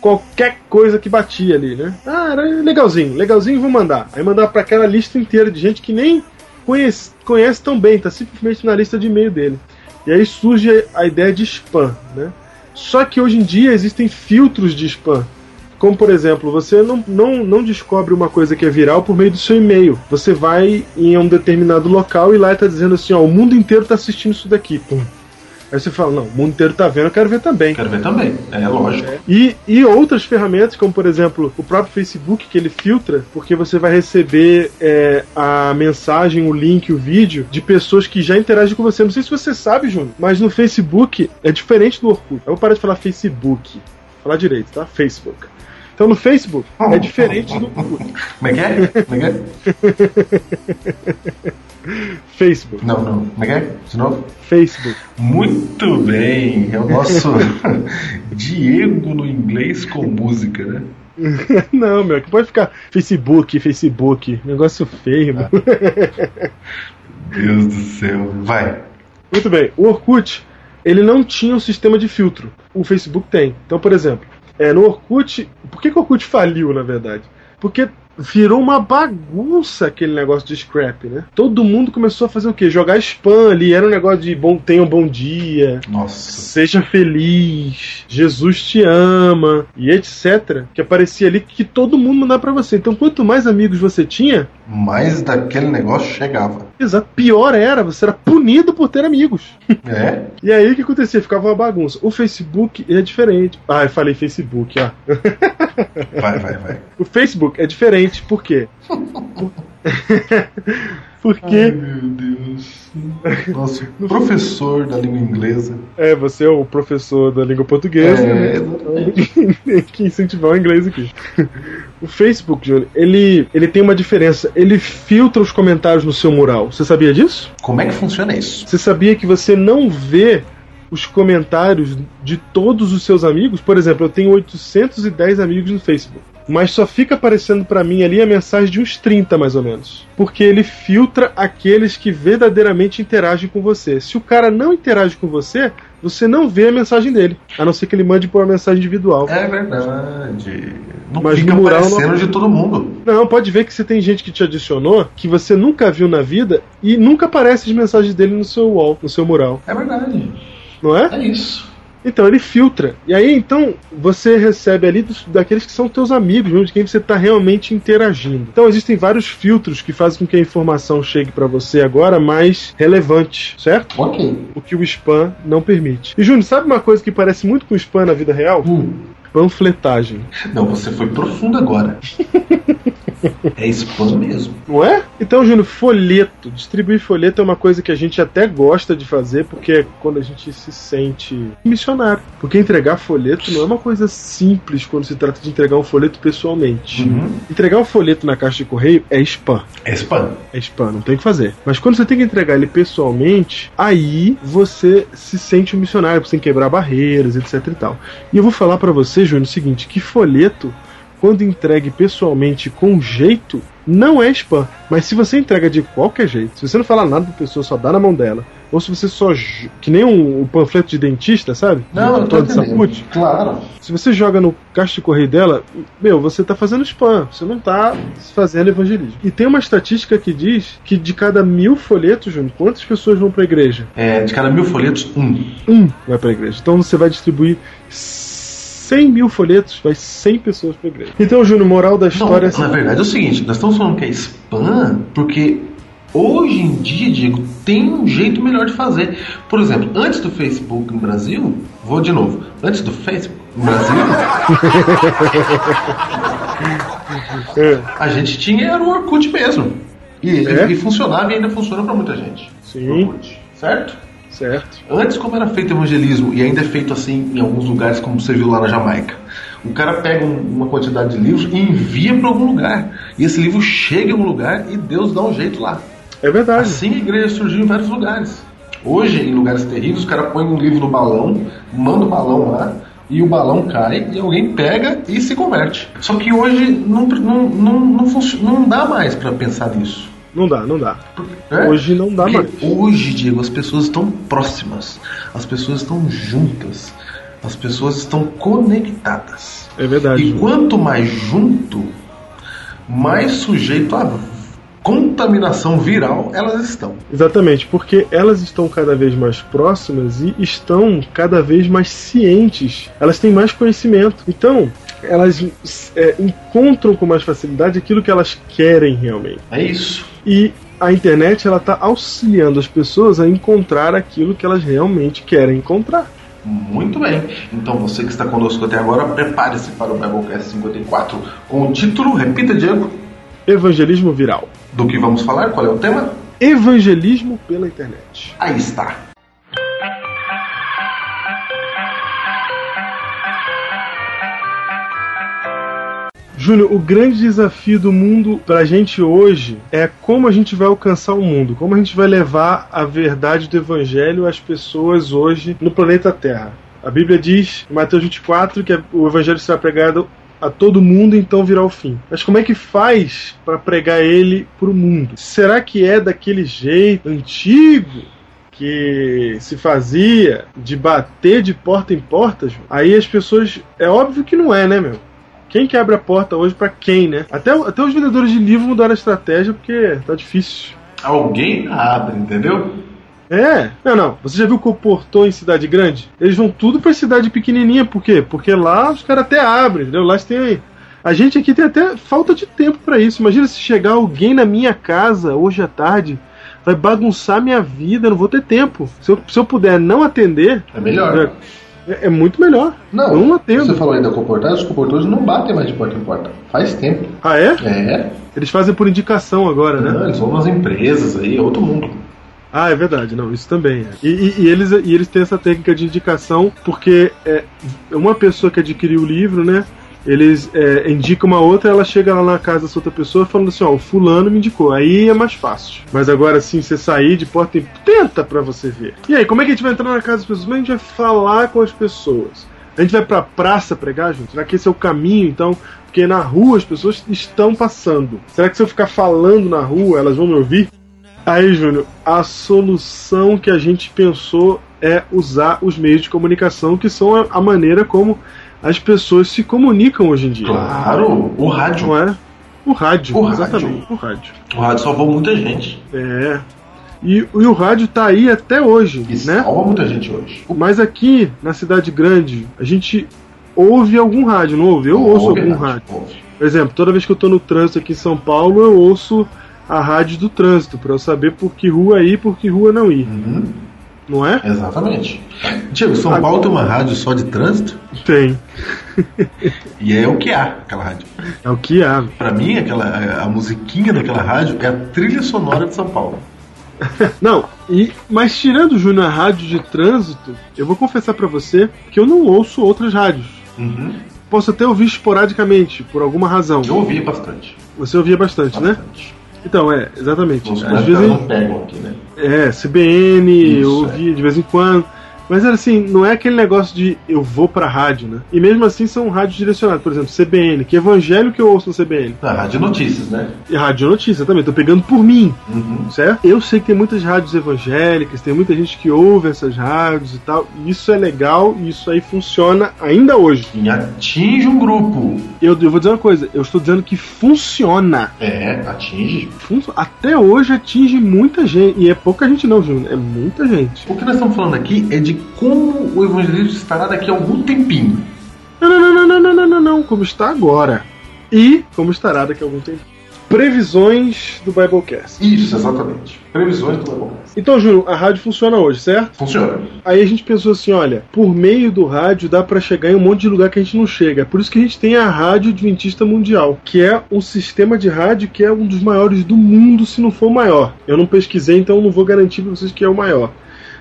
B: qualquer coisa que batia ali, né? Ah, era legalzinho, legalzinho, vou mandar. Aí mandava para aquela lista inteira de gente que nem conhece, conhece tão bem, tá simplesmente na lista de e-mail dele. E aí surge a ideia de spam, né? Só que hoje em dia existem filtros de spam. Como, por exemplo, você não, não, não descobre uma coisa que é viral por meio do seu e-mail. Você vai em um determinado local e lá está dizendo assim: ó, o mundo inteiro está assistindo isso daqui. Pum. Aí você fala: não, o mundo inteiro está vendo, eu quero ver também.
C: Quero ver também. É lógico.
B: E, e outras ferramentas, como por exemplo o próprio Facebook, que ele filtra, porque você vai receber é, a mensagem, o link, o vídeo de pessoas que já interagem com você. Não sei se você sabe, Júnior, mas no Facebook é diferente do Orkut. Eu vou parar de falar Facebook. Falar direito, tá? Facebook. Então no Facebook é diferente do Orkut.
C: Como é que é? Como é que é?
B: Facebook.
C: Não, não. Como é que é? De novo?
B: Facebook.
C: Muito bem. É o nosso Diego no inglês com música, né?
B: Não, meu, que pode ficar Facebook, Facebook. Negócio feio, meu.
C: Deus do céu. Vai.
B: Muito bem. O Orkut, ele não tinha um sistema de filtro. O Facebook tem. Então, por exemplo, é, no Orkut. Por que, que o Orkut faliu, na verdade? Porque virou uma bagunça aquele negócio de scrap, né? Todo mundo começou a fazer o quê? Jogar spam ali. Era um negócio de bom, tenha um bom dia.
C: Nossa.
B: Seja feliz. Jesus te ama. E etc. Que aparecia ali que todo mundo mandava pra você. Então, quanto mais amigos você tinha,
C: Mais daquele negócio chegava.
B: Exato. Pior era, você era punido por ter amigos.
C: É?
B: E aí o que acontecia? Ficava uma bagunça. O Facebook é diferente. Ah, eu falei Facebook, ó.
C: Vai, vai, vai.
B: O Facebook é diferente, por quê? Porque.
C: Ai, meu Deus. Nosso professor da língua inglesa.
B: É, você é o professor da língua portuguesa,
C: É,
B: né? Tem que incentivar o inglês aqui. O Facebook, Júlio, ele, ele tem uma diferença. Ele filtra os comentários no seu mural. Você sabia disso?
C: Como é que funciona isso?
B: Você sabia que você não vê os comentários de todos os seus amigos? Por exemplo, eu tenho 810 amigos no Facebook. Mas só fica aparecendo pra mim ali a mensagem de uns 30 mais ou menos. Porque ele filtra aqueles que verdadeiramente interagem com você. Se o cara não interage com você, você não vê a mensagem dele. A não ser que ele mande por uma mensagem individual.
C: É verdade. Não
B: Mas
C: fica
B: no mural
C: aparecendo
B: não-
C: de todo mundo.
B: Não, pode ver que você tem gente que te adicionou que você nunca viu na vida e nunca aparece as mensagens dele no seu wall, no seu mural.
C: É verdade.
B: Não é?
C: É isso.
B: Então ele filtra. E aí então você recebe ali dos- daqueles que são teus amigos, mesmo de quem você está realmente interagindo. Então existem vários filtros que fazem com que a informação chegue para você agora mais relevante, certo?
C: Ok.
B: O que o spam não permite. E Júnior, sabe uma coisa que parece muito com spam na vida real? Panfletagem.
C: Não, você foi profundo agora. é spam mesmo.
B: Não é? Então, Júnior, folheto. Distribuir folheto é uma coisa que a gente até gosta de fazer, porque é quando a gente se sente missionário. Porque entregar folheto não é uma coisa simples quando se trata de entregar um folheto pessoalmente.
C: Uhum.
B: Entregar um folheto na caixa de correio é spam.
C: É spam.
B: É spam, não tem o que fazer. Mas quando você tem que entregar ele pessoalmente, aí você se sente um missionário, você tem que quebrar barreiras, etc e tal. E eu vou falar pra você, Júnior, o seguinte, que folheto, quando entregue pessoalmente com jeito, não é spam. Mas se você entrega de qualquer jeito, se você não falar nada pra pessoa, só dá na mão dela, ou se você só. que nem um, um panfleto de dentista, sabe?
C: Não, eu tô
B: de saúde.
C: Claro.
B: Se você joga no caixa de correio dela, meu, você tá fazendo spam, você não tá fazendo evangelismo. E tem uma estatística que diz que de cada mil folhetos, Júnior, quantas pessoas vão pra igreja?
C: É, de cada mil folhetos, um.
B: Um vai pra igreja. Então você vai distribuir 100 mil folhetos, vai 100 pessoas pra igreja. Então, Júnior, moral da história
C: Não, na verdade é o seguinte, nós estamos falando que é spam porque hoje em dia, Diego, tem um jeito melhor de fazer. Por exemplo, antes do Facebook no Brasil, vou de novo, antes do Facebook no Brasil,
B: É.
C: a gente tinha era o Orkut mesmo. E,
B: É?
C: e funcionava e ainda funciona pra muita gente.
B: Sim.
C: Certo?
B: Certo.
C: Antes, como era feito evangelismo, e ainda é feito assim em alguns lugares, como você viu lá na Jamaica, o cara pega um- uma quantidade de livros e envia para algum lugar. E esse livro chega em um lugar e Deus dá um jeito lá.
B: É verdade.
C: Assim a igreja surgiu em vários lugares. Hoje, em lugares terríveis, o cara põe um livro no balão, manda o balão lá, e o balão cai, e alguém pega e se converte. Só que hoje não, não, não, não, não dá mais para pensar nisso.
B: Não dá, não dá.
C: É?
B: Hoje não dá
C: Porque
B: mais.
C: Hoje, Diego, as pessoas estão próximas, as pessoas estão juntas, as pessoas estão conectadas.
B: É verdade.
C: E quanto mais junto, mais sujeito a contaminação viral elas estão.
B: Exatamente, porque elas estão cada vez mais próximas e estão cada vez mais cientes. Elas têm mais conhecimento. Então, elas é, encontram com mais facilidade aquilo que elas querem realmente.
C: É isso.
B: E a internet ela está auxiliando as pessoas a encontrar aquilo que elas realmente querem encontrar.
C: Muito bem. Então você que está conosco até agora, prepare-se para o Biblecast 54 com o título, repita, Diego,
B: Evangelismo viral.
C: do que vamos falar, qual é o tema?
B: Evangelismo pela internet.
C: Aí está.
B: Júnior, o grande desafio do mundo pra gente hoje é como a gente vai alcançar o mundo, como a gente vai levar a verdade do evangelho às pessoas hoje no planeta Terra. A Bíblia diz, em Mateus 24, que o evangelho será pregado a todo mundo, então virá o fim. Mas como é que faz para pregar ele para o mundo? Será que é daquele jeito antigo que se fazia de bater de porta em porta? Aí as pessoas. É óbvio que não é, né, meu? Quem que abre a porta hoje para quem, né? Até, até os vendedores de livro mudaram a estratégia porque tá difícil.
C: Alguém abre, entendeu?
B: É, não, não. Você já viu o portão em cidade grande? Eles vão tudo pra cidade pequenininha, por quê? Porque lá os caras até abrem, entendeu? Lá tem. A gente aqui tem até falta de tempo para isso. Imagina se chegar alguém na minha casa hoje à tarde, vai bagunçar minha vida, não vou ter tempo. Se eu, se eu puder não atender.
C: É melhor.
B: É, é muito melhor.
C: Não,
B: eu não atendo.
C: Você falou aí da comportagem, os comportadores não batem mais de porta em porta. Faz tempo.
B: Ah, é?
C: É.
B: Eles fazem por indicação agora, né?
C: Não, eles vão nas empresas aí, é outro mundo.
B: Ah, é verdade, não, isso também é. E, e, e, eles, e eles têm essa técnica de indicação porque é, uma pessoa que adquiriu o livro, né? Eles é, indicam uma outra, ela chega lá na casa dessa outra pessoa falando assim: Ó, o fulano me indicou. Aí é mais fácil. Mas agora sim, você sair de porta e tenta pra você ver. E aí, como é que a gente vai entrar na casa das pessoas? Como é a gente vai falar com as pessoas? A gente vai pra praça pregar, gente? Será que esse é o caminho, então? Porque na rua as pessoas estão passando. Será que se eu ficar falando na rua, elas vão me ouvir? Aí, Júnior, a solução que a gente pensou é usar os meios de comunicação, que são a maneira como as pessoas se comunicam hoje em dia.
C: Claro, o rádio.
B: Não é? O rádio,
C: O
B: exatamente.
C: rádio.
B: O rádio.
C: O rádio salvou muita gente.
B: É. E, e o rádio tá aí até hoje, né?
C: Salva muita gente hoje.
B: Mas aqui, na cidade grande, a gente ouve algum rádio, não ouve? Eu ouço
C: Ouve
B: algum
C: rádio,
B: rádio. Por exemplo, toda vez que eu tô no trânsito aqui em São Paulo, eu ouço a rádio do trânsito, pra eu saber por que rua ir e por que rua não ir. Não é?
C: Exatamente. Diego, São Paulo tem uma rádio só de trânsito?
B: Tem.
C: E é o que há, aquela rádio.
B: É o que há.
C: Pra mim, aquela, a, a musiquinha daquela rádio é a trilha sonora de São Paulo.
B: Não, e, mas tirando o Júnior a rádio de trânsito, eu vou confessar pra você que eu não ouço outras rádios. Posso até ouvir esporadicamente, por alguma razão.
C: Eu ouvia bastante.
B: Você ouvia bastante, né? Então, é, exatamente.
C: Os
B: Às vezes.
C: não pegam aqui, né?
B: É, CBN, eu
C: Isso,
B: ouvia de vez em quando. Mas era assim, não é aquele negócio de eu vou pra rádio, né? E mesmo assim são rádios direcionados. Por exemplo, CBN, que evangelho que eu ouço no CBN?
C: Na Rádio Notícias, né?
B: E rádio notícia também, tô pegando por mim,
C: Uhum.
B: certo? Eu sei que tem muitas rádios evangélicas, tem muita gente que ouve essas rádios e tal. E isso é legal e isso aí funciona ainda hoje.
C: E atinge um grupo.
B: Eu, eu vou dizer uma coisa, eu estou dizendo que funciona.
C: É, atinge.
B: Fun- Até hoje atinge muita gente. E é pouca gente não, Júnior. É muita gente.
C: O que nós estamos falando aqui é de como o evangelismo estará daqui a algum tempinho.
B: Não, não, não, não, não, não, não, não, como está agora. E como estará daqui a algum tempo. Previsões do Biblecast.
C: Isso, exatamente. Previsões do Biblecast.
B: Então, Júlio, a rádio funciona hoje, certo?
C: Funciona.
B: Aí a gente pensou assim: olha, por meio do rádio dá para chegar em um monte de lugar que a gente não chega. Por isso que a gente tem a Rádio Adventista Mundial, que é um sistema de rádio que é um dos maiores do mundo, se não for o maior. Eu não pesquisei, então não vou garantir para vocês que é o maior.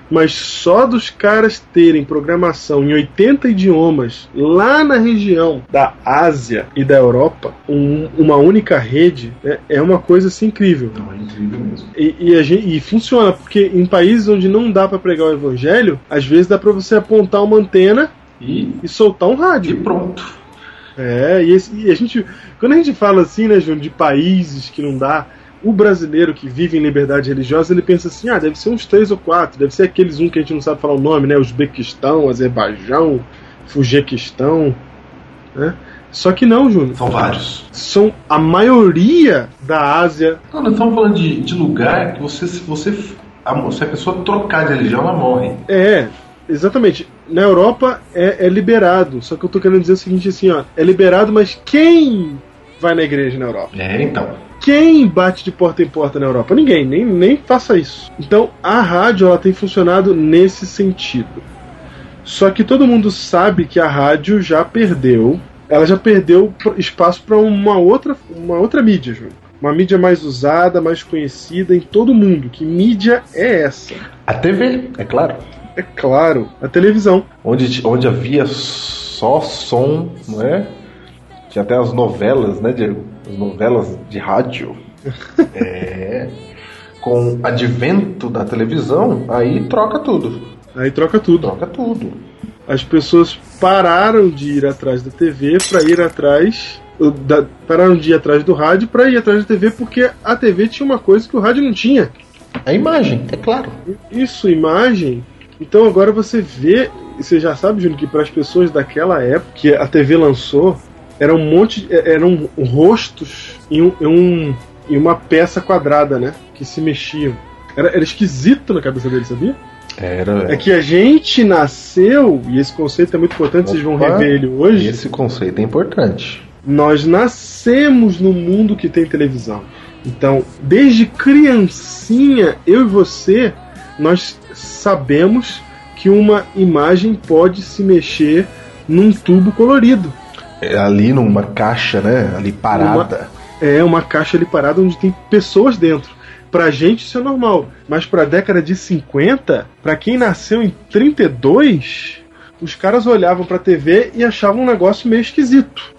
B: Mas só dos caras terem programação em 80 idiomas lá na região da Ásia e da Europa, um- uma única rede, né, é uma coisa assim incrível.
C: Não, é incrível mesmo.
B: E, e a gente- e funciona, porque em países onde não dá pra pregar o evangelho, às vezes dá pra você apontar uma antena
C: E,
B: soltar um rádio.
C: e pronto.
B: É, e, esse- e a gente. Quando a gente fala assim, né, Júnior, de países que não dá, o brasileiro que vive em liberdade religiosa, ele pensa assim, ah, deve ser uns três ou quatro, deve ser aqueles um que a gente não sabe falar o nome, né? Uzbequistão, Azerbaijão, Fujequistão, né? Só que não, Júnior.
C: São vários.
B: São a maioria da Ásia.
C: Não, nós estamos falando de, de lugar que você, se você. a- Se a pessoa trocar de religião, ela morre.
B: É, exatamente. Na Europa é, é liberado. Só que eu tô querendo dizer o seguinte assim, ó. É liberado, mas quem vai na igreja na Europa?
C: É, então.
B: Quem bate de porta em porta na Europa? Ninguém, nem, nem faça isso. Então a rádio ela tem funcionado nesse sentido. Só que todo mundo sabe que a rádio já perdeu. Ela já perdeu espaço para uma outra, uma outra mídia, Júlio. Uma mídia mais usada, mais conhecida em todo mundo. Que mídia é essa?
C: A TV, é claro.
B: É claro, a televisão.
C: Onde, onde havia só som, não é? Tinha até as novelas, né, Diego? As novelas de rádio. é. Com o advento da televisão, aí troca tudo.
B: Aí troca tudo.
C: Troca tudo.
B: As pessoas pararam de ir atrás da TV para ir atrás. Da, pararam de ir atrás do rádio para ir atrás da TV porque a TV tinha uma coisa que o rádio não tinha.
C: A imagem, é claro.
B: Isso, imagem. Então agora você vê, você já sabe, Júnior, que para as pessoas daquela época que a TV lançou, era um monte, eram rostos em, um, em, um, em uma peça quadrada, né? Que se mexiam. Era, era esquisito na cabeça dele, sabia?
C: Era.
B: É que a gente nasceu, e esse conceito é muito importante,
C: Opa,
B: vocês vão rever ele hoje.
C: Esse conceito é importante.
B: Nós nascemos no mundo que tem televisão. Então, desde criancinha, eu e você, nós sabemos que uma imagem pode se mexer num tubo colorido.
C: É ali numa caixa, né? Ali parada.
B: Uma, é, uma caixa ali parada onde tem pessoas dentro. Pra gente isso é normal, mas pra década de 50, pra quem nasceu em 32, os caras olhavam pra TV e achavam um negócio meio esquisito.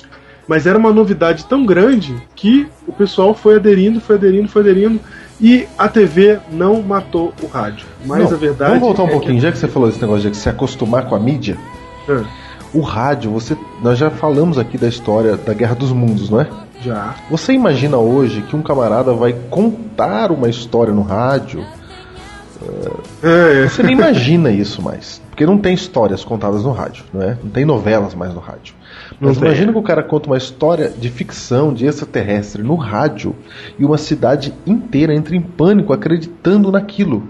B: Mas era uma novidade tão grande que o pessoal foi aderindo, foi aderindo, foi aderindo. E a TV não matou o rádio. Mas
C: Não,
B: a verdade.
C: Vamos voltar um
B: é
C: pouquinho,
B: que...
C: já que você falou esse negócio de se acostumar com a mídia.
B: É.
C: O rádio, você, nós já falamos aqui da história da Guerra dos Mundos, não é?
B: Já.
C: Você imagina hoje que um camarada vai contar uma história no rádio?
B: É.
C: Você nem imagina isso mais. Porque não tem histórias contadas no rádio, não é? Não tem novelas mais no rádio.
B: Não
C: Mas
B: tem.
C: imagina que o cara conta uma história de ficção, de extraterrestre no rádio e uma cidade inteira entra em pânico acreditando naquilo.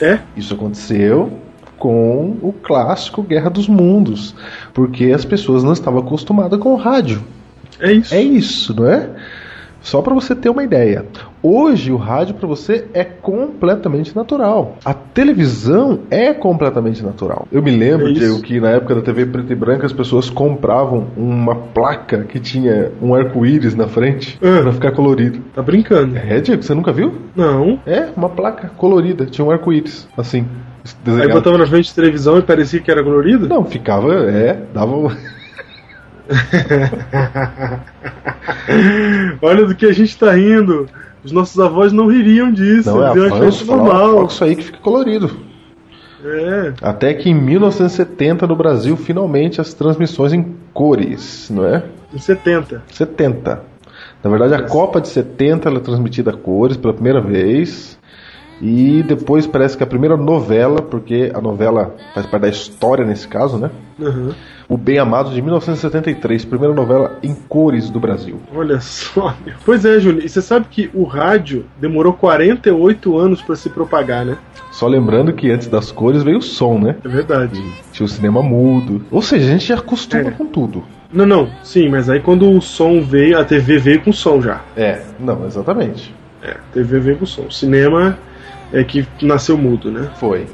B: É?
C: Isso aconteceu com o clássico Guerra dos Mundos, porque as pessoas não estavam acostumadas com o rádio.
B: É isso.
C: É isso, não é? Só para você ter uma ideia. Hoje o rádio para você é completamente natural. A televisão é completamente natural. Eu me lembro,
B: É.
C: Diego, que na época da TV preta e branca as pessoas compravam uma placa que tinha um arco-íris na frente
B: Ah.
C: para ficar colorido.
B: Tá brincando?
C: É, Diego, você nunca viu?
B: Não.
C: É, uma placa colorida, tinha um arco-íris, assim.
B: Aí
C: desenhado.
B: botava na frente de televisão e parecia que era colorido?
C: Não, ficava, é, dava.
B: Olha do que a gente tá rindo. Os nossos avós não ririam disso.
C: Não, é
B: iam
C: falar,
B: normal.
C: "Coloca isso aí que fica colorido.
B: É.
C: Até que em 1970 no Brasil, finalmente as transmissões em cores, não é?
B: Em 70.
C: 70. Na verdade, a Copa de 70 ela é transmitida a cores pela primeira vez. E depois parece que a primeira novela, porque a novela faz parte da história nesse caso, né?
B: Uhum.
C: O Bem Amado de 1973, primeira novela em cores do Brasil.
B: Olha só. meu. Pois é, Júlio. E você sabe que o rádio demorou 48 anos pra se propagar, né?
C: Só lembrando que antes das cores veio o som, né?
B: É verdade.
C: Tinha o cinema mudo. Ou seja, a gente já acostuma
B: É.
C: com tudo.
B: Não, não. Sim, mas aí quando o som veio, a TV veio com som já.
C: É, não, exatamente.
B: É, a TV veio com som. O cinema é que nasceu mudo, né?
C: Foi.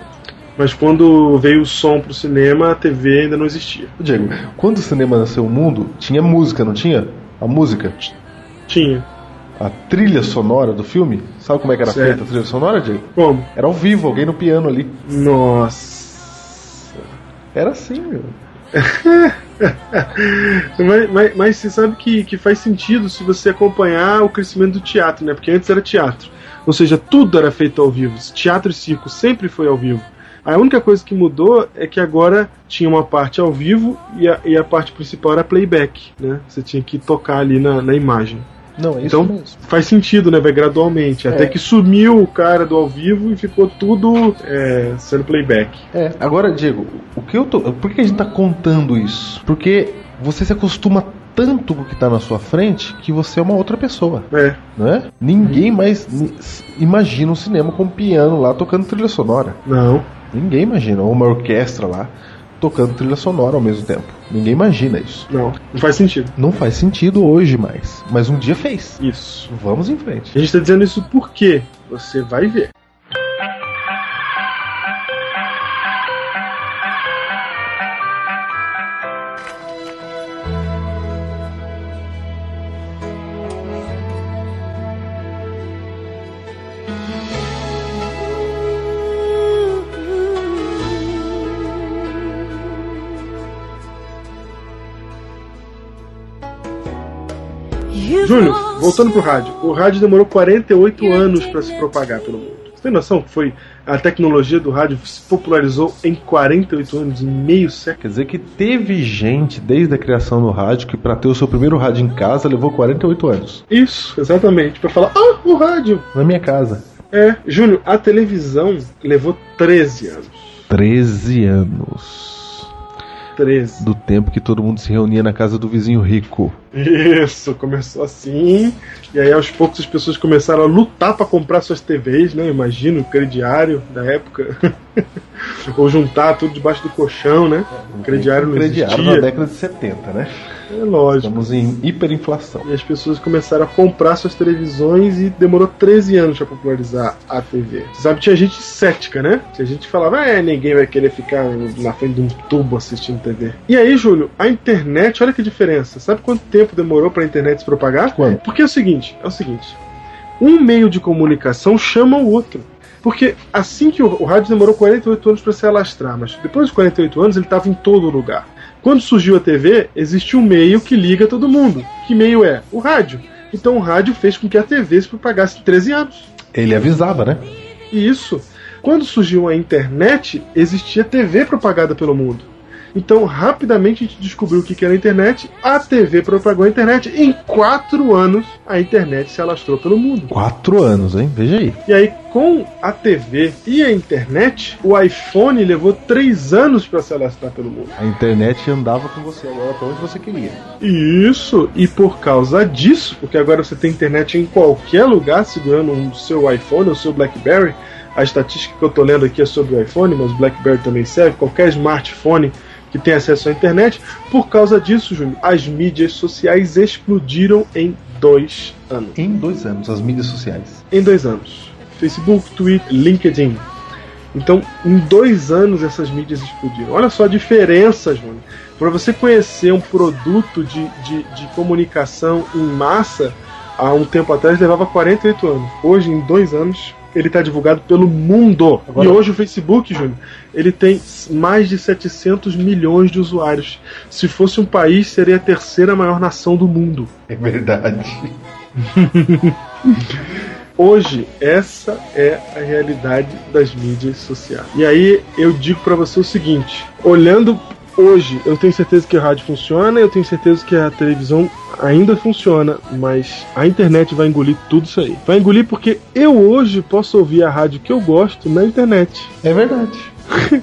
B: Mas quando veio o som pro cinema, a TV ainda não existia.
C: Diego, quando o cinema nasceu o mundo, tinha música, não tinha? A música?
B: Tinha.
C: A trilha sonora do filme? Sabe como é que era
B: Certo.
C: feita a trilha sonora, Diego?
B: Como?
C: Era ao vivo, alguém no piano ali.
B: Nossa.
C: Era assim, meu.
B: mas, mas, mas você sabe que, que faz sentido se você acompanhar o crescimento do teatro, né? Porque antes era teatro. Ou seja, tudo era feito ao vivo. Teatro e circo sempre foi ao vivo. A única coisa que mudou é que agora tinha uma parte ao vivo e a, e a parte principal era playback, né? Você tinha que tocar ali na, na imagem.
C: Não, é isso
B: Então
C: mesmo.
B: faz sentido, né? Vai gradualmente. Até
C: É.
B: que sumiu o cara do ao vivo e ficou tudo é, sendo playback.
C: É, agora, Diego, o que eu tô. Por que a gente tá contando isso? Porque você se acostuma tanto com o que tá na sua frente que você é uma outra pessoa.
B: É.
C: Não é? Ninguém mais imagina um cinema com um piano lá tocando trilha sonora.
B: Não.
C: Ninguém imagina. Ou uma orquestra lá tocando trilha sonora ao mesmo tempo. Ninguém imagina isso.
B: Não, não faz sentido.
C: Não faz sentido hoje mais. Mas um dia fez.
B: Isso.
C: Vamos em frente.
B: A gente tá dizendo isso porque você vai ver. Júnior, voltando pro rádio. O rádio demorou 48 anos para se propagar pelo mundo. Você tem noção que foi a tecnologia do rádio se popularizou em 48 anos, em meio século?
C: Quer dizer que teve gente desde a criação do rádio que para ter o seu primeiro rádio em casa levou 48 anos.
B: Isso, exatamente. Para falar, ah, o rádio.
C: Na minha casa.
B: É, Júnior, a televisão levou 13 anos.
C: 13 anos.
B: 13.
C: Do tempo que todo mundo se reunia na casa do vizinho rico.
B: Isso, começou assim. E aí aos poucos as pessoas começaram a lutar para comprar suas TVs, né? Imagina o crediário da época. Ou juntar tudo debaixo do colchão, né? O crediário não
C: crediário
B: existia.
C: na década de 70, né?
B: É lógico.
C: Estamos em hiperinflação.
B: E as pessoas começaram a comprar suas televisões e demorou 13 anos para popularizar a TV. Você sabe, tinha gente cética, né? Tinha gente que falava, é, ninguém vai querer ficar na frente de um tubo assistindo TV. E aí, Júlio, a internet, olha que diferença. Sabe quanto tempo demorou para a internet se propagar?
C: Quanto?
B: Porque é o seguinte, é o seguinte. Um meio de comunicação chama o outro. Porque assim que o, o rádio demorou 48 anos para se alastrar, mas depois de 48 anos ele estava em todo lugar. Quando surgiu a TV, existe um meio que liga todo mundo. Que meio é? O rádio. Então o rádio fez com que a TV se propagasse em 13 anos.
C: Ele avisava, né?
B: Isso. Quando surgiu a internet, existia TV propagada pelo mundo. Então, rapidamente a gente descobriu o que era a internet. A TV propagou a internet. Em quatro anos, a internet se alastrou pelo mundo.
C: Quatro anos, hein? Veja aí.
B: E aí, com a TV e a internet, o iPhone levou três anos para se alastrar pelo mundo.
C: A internet andava com você agora pra onde você queria.
B: Isso, e por causa disso, porque agora você tem internet em qualquer lugar segurando o seu iPhone ou seu Blackberry. A estatística que eu tô lendo aqui é sobre o iPhone, mas o Blackberry também serve. Qualquer smartphone que tem acesso à internet. Por causa disso, Júnior, as mídias sociais explodiram em dois anos.
C: Em dois anos, as mídias sociais.
B: Em dois anos. Facebook, Twitter, LinkedIn. Então, em dois anos essas mídias explodiram. Olha só a diferença, Júnior. Para você conhecer um produto de, de, de comunicação em massa, há um tempo atrás levava 48 anos. Hoje, em dois anos, ele está divulgado pelo mundo.
C: Agora-
B: E hoje o Facebook, Júnior, ele tem mais de 700 milhões de usuários. Se fosse um país, seria a terceira maior nação do mundo.
C: É verdade.
B: Hoje, essa é a realidade das mídias sociais. E aí eu digo pra você o seguinte: olhando hoje, eu tenho certeza que a rádio funciona, eu tenho certeza que a televisão ainda funciona, mas a internet vai engolir tudo isso aí. Vai engolir porque eu hoje posso ouvir a rádio que eu gosto na internet.
C: É verdade.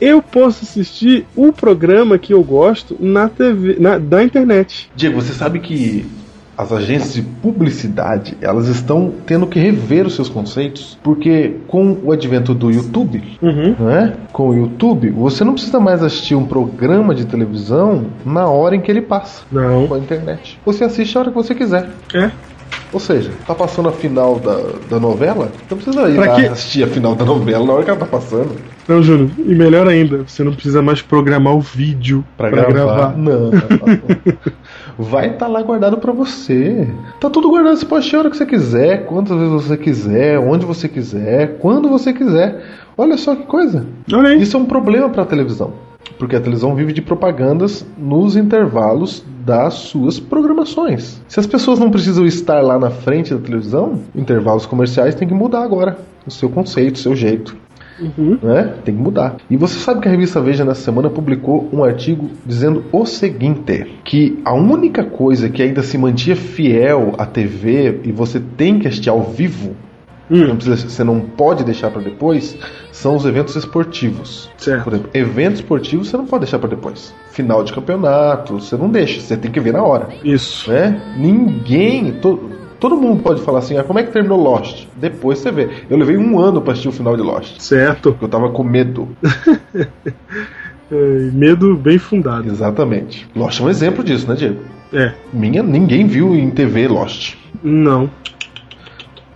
B: eu posso assistir o programa que eu gosto na TV, na, da internet.
C: Diego, você sabe que as agências de publicidade elas estão tendo que rever os seus conceitos porque com o advento do YouTube, não é? Com o YouTube, você não precisa mais assistir um programa de televisão na hora em que ele passa.
B: Não.
C: Com a internet. Você assiste a hora que você quiser.
B: É.
C: Ou seja, tá passando a final da, da novela, não precisa ir
B: Pra
C: lá assistir a final da novela na hora que ela tá passando.
B: Não, Júnior, e melhor ainda, você não precisa mais programar o vídeo
C: pra gravar.
B: gravar.
C: Não. Vai estar lá guardado pra você. Tá tudo guardado, você pode assistir a hora que você quiser, quantas vezes você quiser, onde você quiser, quando você quiser. Olha só que coisa. Isso é um problema pra televisão. Porque a televisão vive de propagandas nos intervalos das suas programações. Se as pessoas não precisam estar lá na frente da televisão, intervalos comerciais tem que mudar agora. O seu conceito, o seu jeito. Né? Tem que mudar. E você sabe que a revista Veja nessa semana publicou um artigo dizendo o seguinte: que a única coisa que ainda se mantinha fiel à TV e você tem que assistir ao vivo, não precisa- você não pode deixar para depois, são os eventos esportivos. Por exemplo, eventos esportivos você não pode deixar para depois. Final de campeonato, você não deixa, você tem que ver na hora.
B: Isso.
C: Né? Ninguém. to- todo mundo pode falar assim, ah, como é que terminou Lost? Depois você vê. Eu levei um ano pra assistir o final de Lost.
B: Certo.
C: Porque eu tava com medo.
B: É, medo bem fundado.
C: Exatamente. Lost é um exemplo disso, né, Diego?
B: É.
C: Minha, ninguém viu em TV Lost.
B: Não.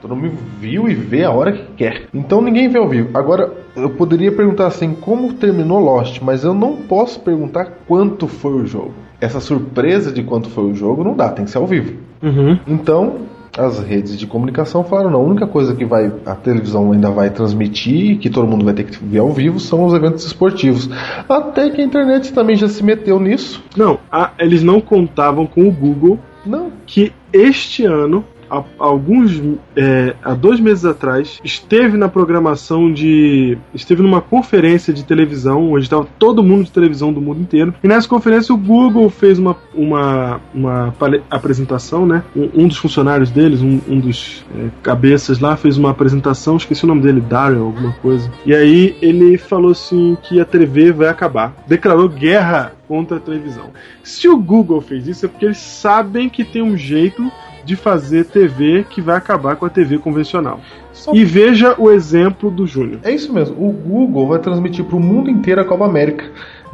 C: Todo mundo viu e vê a hora que quer. Então ninguém vê ao vivo. Agora, eu poderia perguntar assim, como terminou Lost, mas eu não posso perguntar quanto foi o jogo. Essa surpresa de quanto foi o jogo não dá, tem que ser ao vivo.
B: Uhum.
C: Então, as redes de comunicação falaram, não, a única coisa que vai a televisão ainda vai transmitir, que todo mundo vai ter que ver ao vivo, são os eventos esportivos. Até que a internet também já se meteu nisso.
B: Não, a- eles não contavam com o Google
C: Não.
B: Que este ano há alguns é, há dois meses atrás esteve na programação de esteve numa conferência de televisão onde estava todo mundo de televisão do mundo inteiro e nessa conferência o Google fez uma, uma, uma apresentação né? Um, um, dos funcionários deles um, um dos é, cabeças lá fez uma apresentação esqueci o nome dele Daryl alguma coisa. E aí ele falou assim que a TV vai acabar. Declarou guerra contra a televisão. Se o Google fez isso é porque eles sabem que tem um jeito de fazer TV que vai acabar com a TV convencional. Só... E veja o exemplo do Júnior.
C: É isso mesmo. O Google vai transmitir para o mundo inteiro a Copa América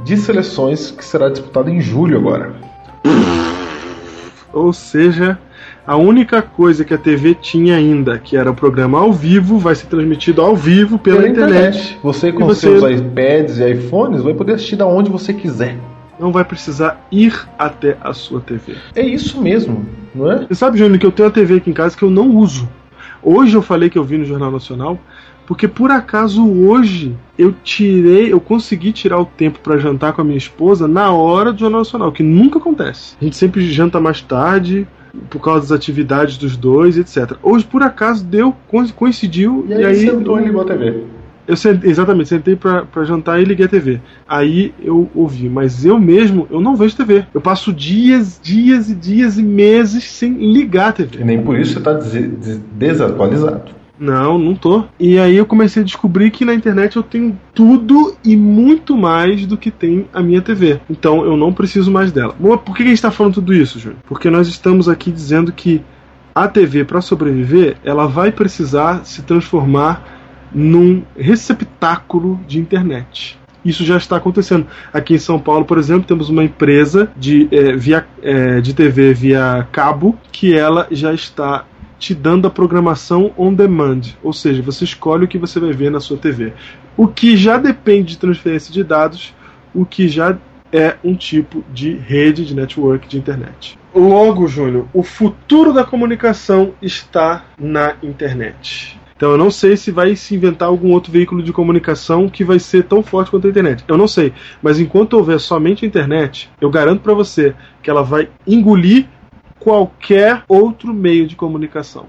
C: de seleções que será disputada em julho agora.
B: Ou seja, a única coisa que a TV tinha ainda, que era o programa ao vivo, vai ser transmitido ao vivo pela, pela internet. internet.
C: Você com seus iPads e iPhones vai poder assistir da onde você quiser
B: não vai precisar ir até a sua TV.
C: É isso mesmo, não é?
B: Você sabe, Júnior, que eu tenho uma TV aqui em casa que eu não uso. Hoje eu falei que eu vi no Jornal Nacional, porque por acaso hoje eu tirei, eu consegui tirar o tempo para jantar com a minha esposa na hora do Jornal Nacional, que nunca acontece. A gente sempre janta mais tarde, por causa das atividades dos dois, etc. Hoje, por acaso, deu, coincidiu.
C: E aí, e aí sentou e ligou a TV.
B: Eu sentei, exatamente, sentei pra, pra jantar e liguei a TV. Aí eu ouvi, mas eu mesmo, eu não vejo TV. Eu passo dias, dias e dias e meses sem ligar a TV.
C: E nem por isso você tá des desatualizado.
B: Não, não tô. E aí eu comecei a descobrir que na internet eu tenho tudo e muito mais do que tem a minha TV. Então eu não preciso mais dela. Por que a gente está falando tudo isso, Júnior? Porque nós estamos aqui dizendo que a TV, para sobreviver, ela vai precisar se transformar num receptáculo de internet. Isso já está acontecendo. Aqui em São Paulo, por exemplo, temos uma empresa de, é, via, é, de TV via cabo que ela já está te dando a programação on demand, ou seja, você escolhe o que você vai ver na sua TV. O que já depende de transferência de dados, o que já é um tipo de rede de network de internet. Logo, Júnior, o futuro da comunicação está na internet. Então eu não sei se vai se inventar algum outro veículo de comunicação que vai ser tão forte quanto a internet. Eu não sei. Mas enquanto houver somente a internet, eu garanto para você que ela vai engolir qualquer outro meio de comunicação.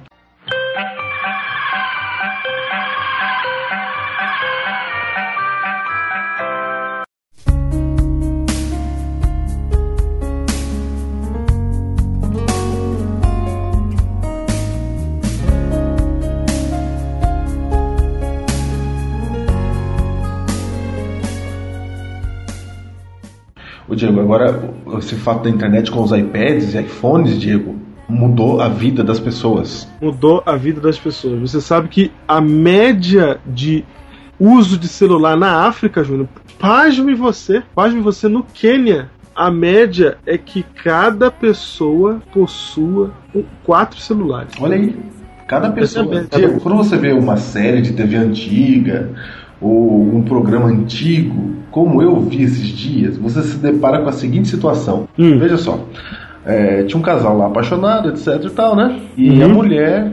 C: O Diego, agora esse fato da internet com os iPads e iPhones, Diego, mudou a vida das pessoas.
B: Mudou a vida das pessoas. Você sabe que a média de uso de celular na África, Júnior, pasme você, pasme você no Quênia. A média é que cada pessoa possua quatro celulares.
C: Olha aí, cada pessoa. Diego, quando você vê uma série de TV antiga, ou um programa antigo, como eu vi esses dias, você se depara com a seguinte situação. Hum. Veja só, é, tinha um casal lá apaixonado, etc e tal, né? E uhum. a mulher,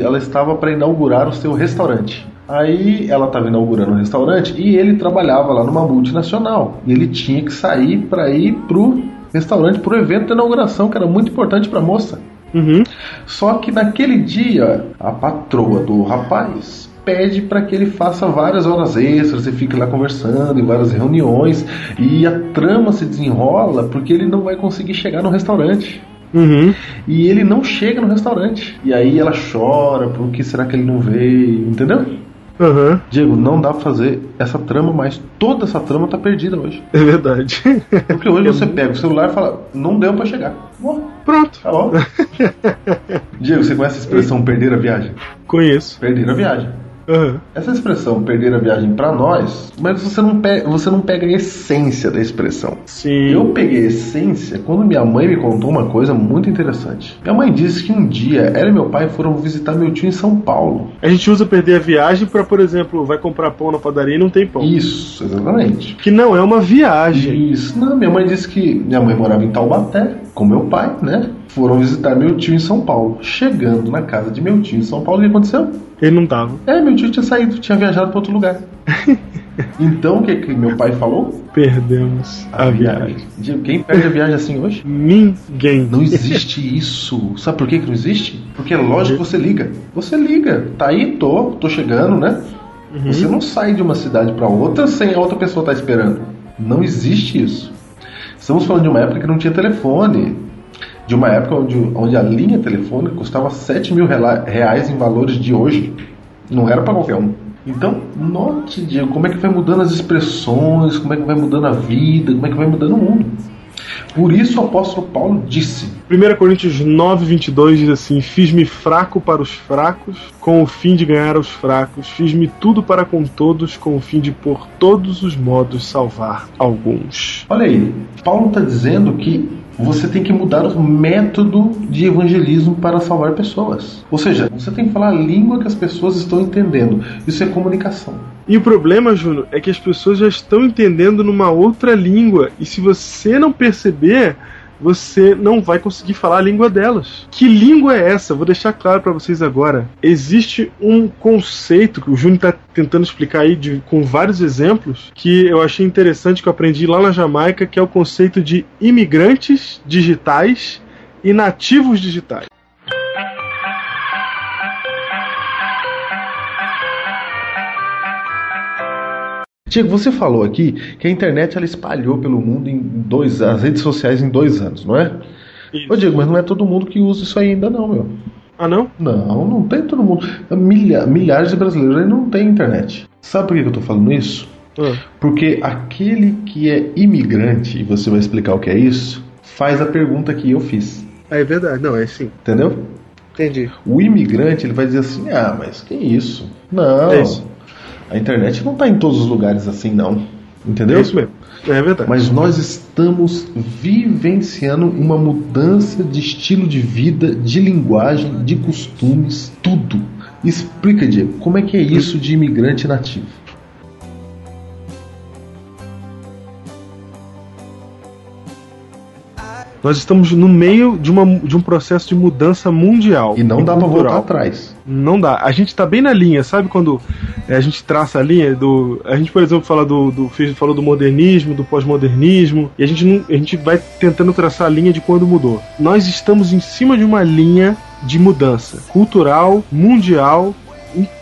C: ela estava para inaugurar o seu restaurante. Aí ela estava inaugurando um restaurante e ele trabalhava lá numa multinacional. E ele tinha que sair para ir pro restaurante, pro evento de inauguração, que era muito importante para a moça.
B: Uhum.
C: Só que naquele dia, a patroa do rapaz pede para que ele faça várias horas extras e fique lá conversando em várias reuniões e a trama se desenrola porque ele não vai conseguir chegar no restaurante.
B: Uhum.
C: E ele não chega no restaurante. E aí ela chora, por que será que ele não veio? Entendeu?
B: Uhum.
C: Diego, não dá pra fazer essa trama, mas toda essa trama tá perdida hoje.
B: É verdade.
C: Porque hoje você pega o celular e fala, não deu para chegar. Bom,
B: Pronto.
C: Tá bom. Diego, você conhece a expressão perder a viagem?
B: Conheço.
C: Perder a viagem.
B: Uhum.
C: Essa expressão perder a viagem para nós, mas você não, pega, você não pega a essência da expressão.
B: Sim.
C: Eu peguei a essência quando minha mãe me contou uma coisa muito interessante. Minha mãe disse que um dia ela e meu pai foram visitar meu tio em São Paulo.
B: A gente usa perder a viagem para, por exemplo, vai comprar pão na padaria e não tem pão.
C: Isso, exatamente.
B: Que não é uma viagem.
C: Isso. Não, minha mãe disse que minha mãe morava em Taubaté com meu pai, né? Foram visitar meu tio em São Paulo. Chegando na casa de meu tio em São Paulo, o que aconteceu?
B: Ele não tava.
C: É, meu tio tinha saído, tinha viajado para outro lugar. Então o que, que meu pai falou?
B: Perdemos a, viagem.
C: Diego, Quem perde a viagem assim hoje?
B: Ninguém.
C: Não existe isso. Sabe por que, que não existe? Porque é lógico que você liga. Você liga. Tá aí, tô, tô chegando, né?
B: Uhum.
C: Você não sai de uma cidade para outra sem a outra pessoa estar esperando. Não existe isso. Estamos falando de uma época que não tinha telefone. De uma época onde, onde a linha telefônica custava 7 mil reais em valores de hoje. Não era para qualquer um. Então, note, Diego, como é que vai mudando as expressões, como é que vai mudando a vida, como é que vai mudando o mundo. Por isso o apóstolo Paulo disse:
B: 1 Coríntios 9, 22 diz assim: Fiz-me fraco para os fracos, com o fim de ganhar aos fracos. Fiz-me tudo para com todos, com o fim de por todos os modos salvar alguns.
C: Olha aí, Paulo está dizendo que você tem que mudar o método de evangelismo para salvar pessoas. Ou seja, você tem que falar a língua que as pessoas estão entendendo. Isso é comunicação.
B: E o problema, Júnior, é que as pessoas já estão entendendo numa outra língua. E se você não perceber, você não vai conseguir falar a língua delas. Que língua é essa? Vou deixar claro para vocês agora. Existe um conceito que o Júnior está tentando explicar aí de- com vários exemplos que eu achei interessante que eu aprendi lá na Jamaica, que é o conceito de imigrantes digitais e nativos digitais.
C: Tiago, você falou aqui que a internet ela espalhou pelo mundo em dois as redes sociais em dois anos, não é? Ô Diego, mas não é todo mundo que usa isso ainda não, meu.
B: Ah não?
C: Não, não tem todo mundo. Milha- milhares de brasileiros ainda não tem internet. Sabe por que eu tô falando isso? Porque aquele que é imigrante, e você vai explicar o que é isso, faz a pergunta que eu fiz.
B: É verdade, não, é sim.
C: Entendeu?
B: Entendi.
C: O imigrante ele vai dizer assim: ah, mas que isso? Não.
B: É isso.
C: A internet não está em todos os lugares assim, não. Entendeu?
B: É isso mesmo. É verdade.
C: Mas nós estamos vivenciando uma mudança de estilo de vida, de linguagem, de costumes, tudo. Explica, Diego, como é que é isso de imigrante nativo?
B: Nós estamos no meio de, uma, de um processo de mudança mundial.
C: E não dá pra
B: cultural.
C: voltar atrás.
B: Não dá. A gente tá bem na linha, sabe quando é, a gente traça a linha do. A gente, por exemplo, fala do. do falou do modernismo, do pós-modernismo, e a gente, não, a gente vai tentando traçar a linha de quando mudou. Nós estamos em cima de uma linha de mudança cultural, mundial.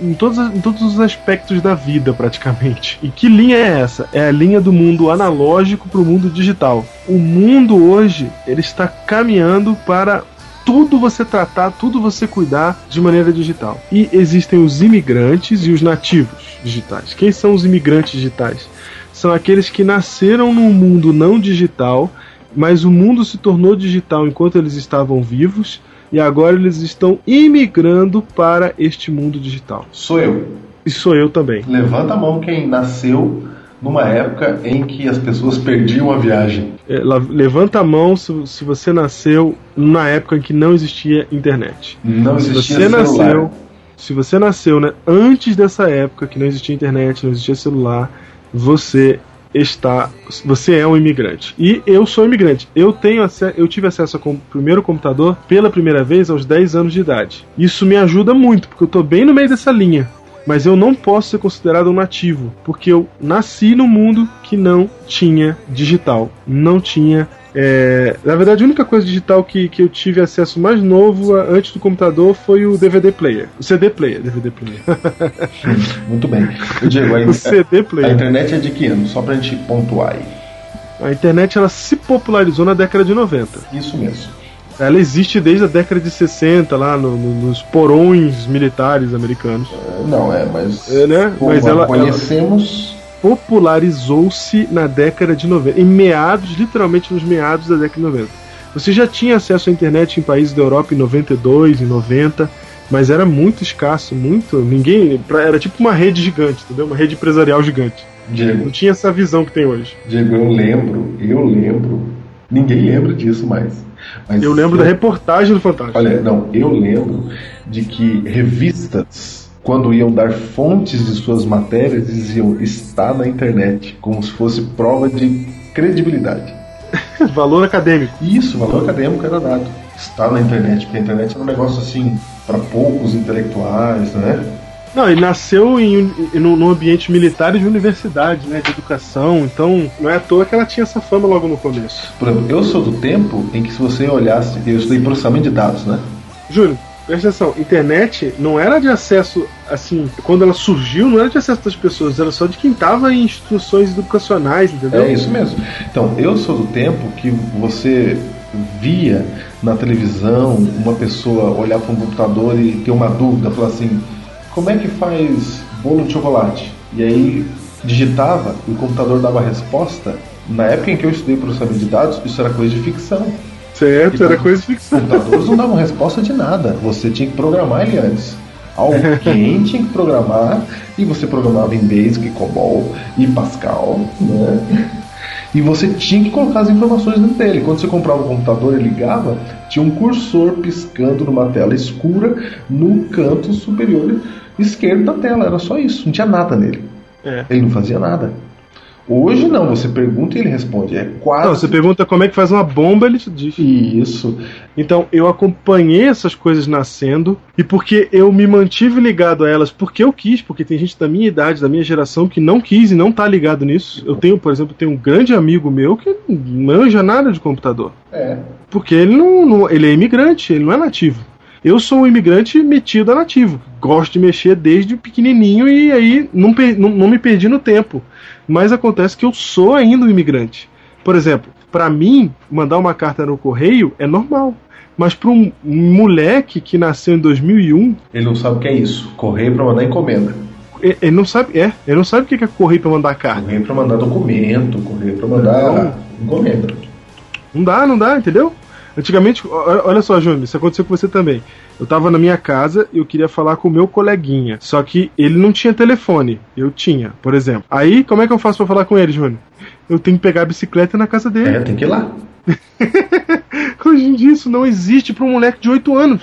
B: Em, todos, em todos os aspectos da vida, praticamente. E que linha é essa? É a linha do mundo analógico para o mundo digital. O mundo hoje ele está caminhando para tudo você tratar, tudo você cuidar de maneira digital. E existem os imigrantes e os nativos digitais. Quem são os imigrantes digitais? São aqueles que nasceram num mundo não digital, mas o mundo se tornou digital enquanto eles estavam vivos e agora eles estão imigrando para este mundo digital.
C: Sou eu.
B: E sou eu também.
C: Levanta a mão quem nasceu numa época em que as pessoas perdiam a viagem.
B: É, levanta a mão se, se você nasceu na época em que não existia internet.
C: Não
B: se
C: existia
B: você
C: celular.
B: nasceu, se você nasceu né, antes dessa época que não existia internet, não existia celular, você está, você é um imigrante. E eu sou imigrante. Eu tenho eu tive acesso ao primeiro computador pela primeira vez aos 10 anos de idade. Isso me ajuda muito, porque eu estou bem no meio dessa linha. Mas eu não posso ser considerado um nativo, porque eu nasci num mundo que não tinha digital, não tinha. É, Na verdade, a única coisa digital que, que eu tive acesso mais novo a- antes do computador foi o DVD player, o CD player, DVD player.
C: Muito bem. A,
B: O CD
C: a
B: player.
C: internet é de que ano? Só pra gente pontuar aí.
B: A internet ela se popularizou na década de 90.
C: Isso mesmo.
B: Ela existe desde a década de 60, lá no- no- nos porões militares americanos.
C: Não, é, mas.
B: É, né? Mas ela, ela
C: conhecemos.
B: Popularizou-se na década de 90, em meados, literalmente nos meados da década de 90. Você já tinha acesso à internet em países da Europa em 92, em 90, mas era muito escasso, muito. Ninguém. Era tipo uma rede gigante, entendeu? Uma rede empresarial gigante.
C: Diego.
B: Não tinha essa visão que tem hoje.
C: Diego, eu lembro, eu lembro. Ninguém lembra disso mais. Mas
B: Eu lembro da reportagem do Fantástico.
C: Olha, não, eu lembro de que revistas, quando iam dar fontes de suas matérias, diziam está na internet, como se fosse prova de credibilidade.
B: Valor acadêmico.
C: Isso, valor acadêmico era dado. Está na internet, porque a internet era um negócio assim, para poucos intelectuais, né?
B: Não, ele nasceu em, em, num ambiente militar e de universidade, né? De educação. Então, não é à toa que ela tinha essa fama logo no começo.
C: Por exemplo, eu sou do tempo em que se você olhasse, eu estudei processamento de dados, né?
B: Júlio, presta atenção, internet não era de acesso, assim, quando ela surgiu, não era de acesso das pessoas, era só de quem estava em instituições educacionais, entendeu?
C: É isso mesmo. Então, eu sou do tempo que você via na televisão uma pessoa olhar para um computador e ter uma dúvida, falar assim, como é que faz bolo de chocolate? E aí digitava e o computador dava a resposta. Na época em que eu estudei processamento de dados, isso era coisa de ficção.
B: Certo, era coisa de ficção.
C: Os computadores não davam resposta de nada. Você tinha que programar ele antes. Alguém tinha que programar e você programava em Basic, COBOL e Pascal, né? E você tinha que colocar as informações dentro dele. Quando você comprava o computador e ligava, tinha um cursor piscando numa tela escura no canto superior esquerdo da tela. Era só isso, não tinha nada nele.
B: É.
C: Ele não fazia nada. Hoje não, você pergunta e ele responde. É quase.
B: Não, você pergunta como é que faz uma bomba, ele te diz.
C: Isso.
B: Então eu acompanhei essas coisas nascendo e porque eu me mantive ligado a elas porque eu quis, porque tem gente da minha idade, da minha geração que não quis e não tá ligado nisso. Eu tenho, por exemplo, tenho um grande amigo meu que não manja nada de computador.
C: É.
B: Porque ele não, não ele é imigrante, ele não é nativo. Eu sou um imigrante metido a nativo. Gosto de mexer desde pequenininho e aí não, não, não me perdi no tempo. Mas acontece que eu sou ainda um imigrante. Por exemplo, para mim, mandar uma carta no correio é normal. Mas para um moleque que nasceu em 2001.
C: Ele não sabe o que é isso. Correio para mandar encomenda.
B: Ele não sabe, é, ele não sabe o que é correio para mandar carta.
C: Correio para mandar documento, correio para mandar não. encomenda.
B: Não dá, não dá, entendeu? Antigamente, olha só, Júnior, isso aconteceu com você também. Eu tava na minha casa e eu queria falar com o meu coleguinha. Só que ele não tinha telefone. Eu tinha, por exemplo. Aí, como é que eu faço para falar com ele, Júnior? Eu tenho que pegar a bicicleta na casa dele.
C: É, tem que ir lá.
B: Hoje em dia isso não existe para um moleque de 8 anos.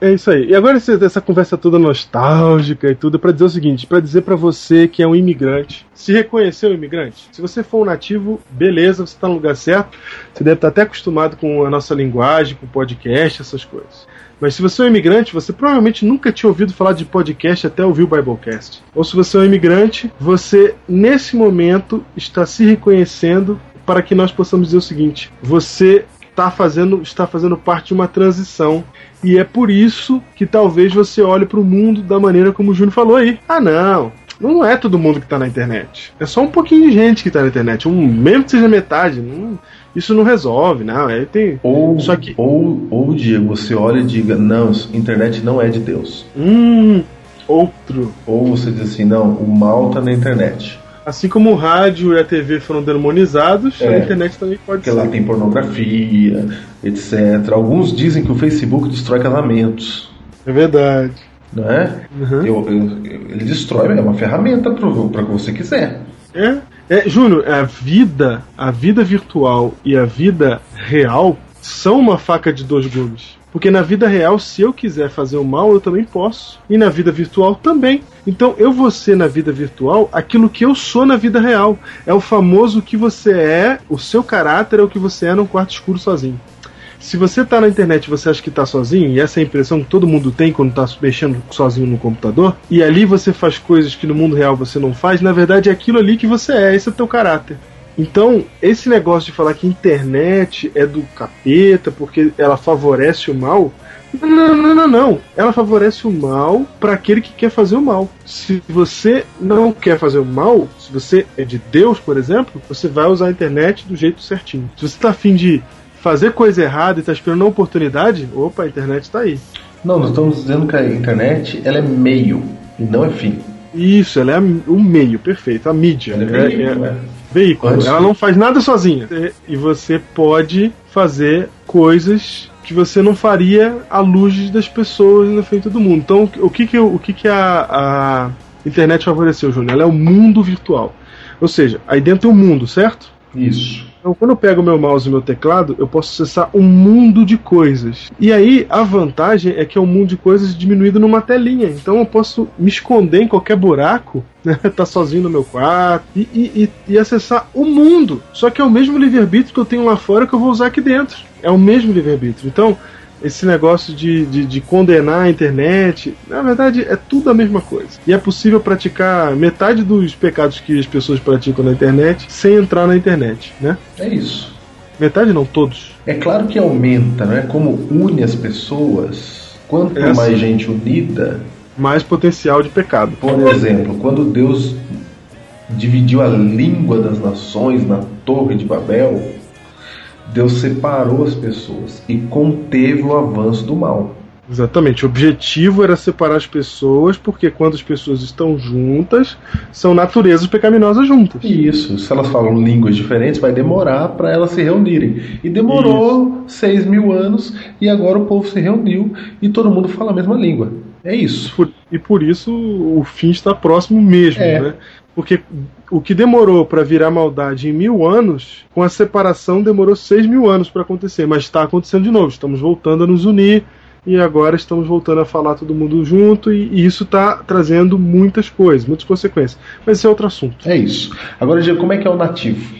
B: É isso aí. E agora essa conversa toda nostálgica e tudo para dizer o seguinte, para dizer para você que é um imigrante, se reconhecer um imigrante. Se você for um nativo, beleza, você está no lugar certo. Você deve estar até acostumado com a nossa linguagem, com podcast, essas coisas. Mas se você é um imigrante, você provavelmente nunca tinha ouvido falar de podcast até ouvir o Biblecast. Ou se você é um imigrante, você nesse momento está se reconhecendo para que nós possamos dizer o seguinte: você está fazendo, está fazendo parte de uma transição. E é por isso que talvez você olhe para o mundo da maneira como o Júnior falou aí. Ah, não. Não é todo mundo que está na internet. É só um pouquinho de gente que está na internet. Um, mesmo que seja metade. Não, isso não resolve, não. É, tem,
C: ou, só que... ou, ou, Diego, você olha e diga: não, internet não é de Deus.
B: Hum, outro.
C: Ou você diz assim: não, o mal está na internet.
B: Assim como o rádio e a TV foram demonizados, é, a internet também pode
C: porque
B: ser.
C: Porque lá tem pornografia, etc. Alguns dizem que o Facebook destrói casamentos.
B: É verdade.
C: Não é? Uhum. Eu, eu, ele destrói, é uma ferramenta para o que você quiser.
B: É, é Júnior, a vida, a vida virtual e a vida real são uma faca de dois gumes. Porque na vida real, se eu quiser fazer o mal, eu também posso. E na vida virtual também. Então eu vou ser na vida virtual aquilo que eu sou na vida real. É o famoso que você é, o seu caráter é o que você é num quarto escuro sozinho. Se você tá na internet e você acha que tá sozinho, e essa é a impressão que todo mundo tem quando tá mexendo sozinho no computador, e ali você faz coisas que no mundo real você não faz, na verdade é aquilo ali que você é, esse é o teu caráter. Então, esse negócio de falar que internet é do capeta porque ela favorece o mal, não, não, não, não. Ela favorece o mal para aquele que quer fazer o mal. Se você não quer fazer o mal, se você é de Deus, por exemplo, você vai usar a internet do jeito certinho. Se você tá afim de fazer coisa errada e tá esperando uma oportunidade, opa, a internet tá aí.
C: Não, nós estamos dizendo que a internet ela é meio e não é fim.
B: Isso, ela é o meio, perfeito, a mídia.
C: Ela é, veículo,
B: é, é, veículo. Antes ela não faz nada sozinha. E você pode fazer coisas que você não faria à luz das pessoas na frente do mundo. Então, o que que, o que, que a, a internet favoreceu, Júnior? Ela é o mundo virtual. Ou seja, aí dentro tem o um mundo, certo?
C: Isso.
B: Então, quando eu pego meu mouse e meu teclado, eu posso acessar um mundo de coisas. E aí, a vantagem é que é um mundo de coisas diminuído numa telinha. Então, eu posso me esconder em qualquer buraco, né? tá sozinho no meu quarto e, e, e, acessar o mundo. Só que é o mesmo livre-arbítrio que eu tenho lá fora que eu vou usar aqui dentro. É o mesmo livre-arbítrio. Então, esse negócio de, de, de, condenar a internet, na verdade é tudo a mesma coisa. E é possível praticar metade dos pecados que as pessoas praticam na internet sem entrar na internet, né?
C: É isso.
B: Metade não, todos.
C: É claro que aumenta, né? Como une as pessoas. Quanto é mais assim. gente unida,
B: mais potencial de pecado.
C: Por exemplo, quando Deus dividiu a língua das nações na Torre de Babel, Deus separou as pessoas e conteve o avanço do mal.
B: Exatamente. O objetivo era separar as pessoas, porque quando as pessoas estão juntas, são naturezas pecaminosas juntas.
C: Isso. Se elas falam línguas diferentes, vai demorar para elas se reunirem. E demorou isso. seis mil anos, e agora o povo se reuniu e todo mundo fala a mesma língua. É isso.
B: Por, e por isso o fim está próximo mesmo, é. né? Porque o que demorou para virar maldade em mil anos, com a separação demorou seis mil anos para acontecer. Mas está acontecendo de novo. Estamos voltando a nos unir e agora estamos voltando a falar todo mundo junto e, e isso está trazendo muitas coisas, muitas consequências. Mas esse é outro assunto.
C: É isso. Agora, Diego, como é que é o nativo?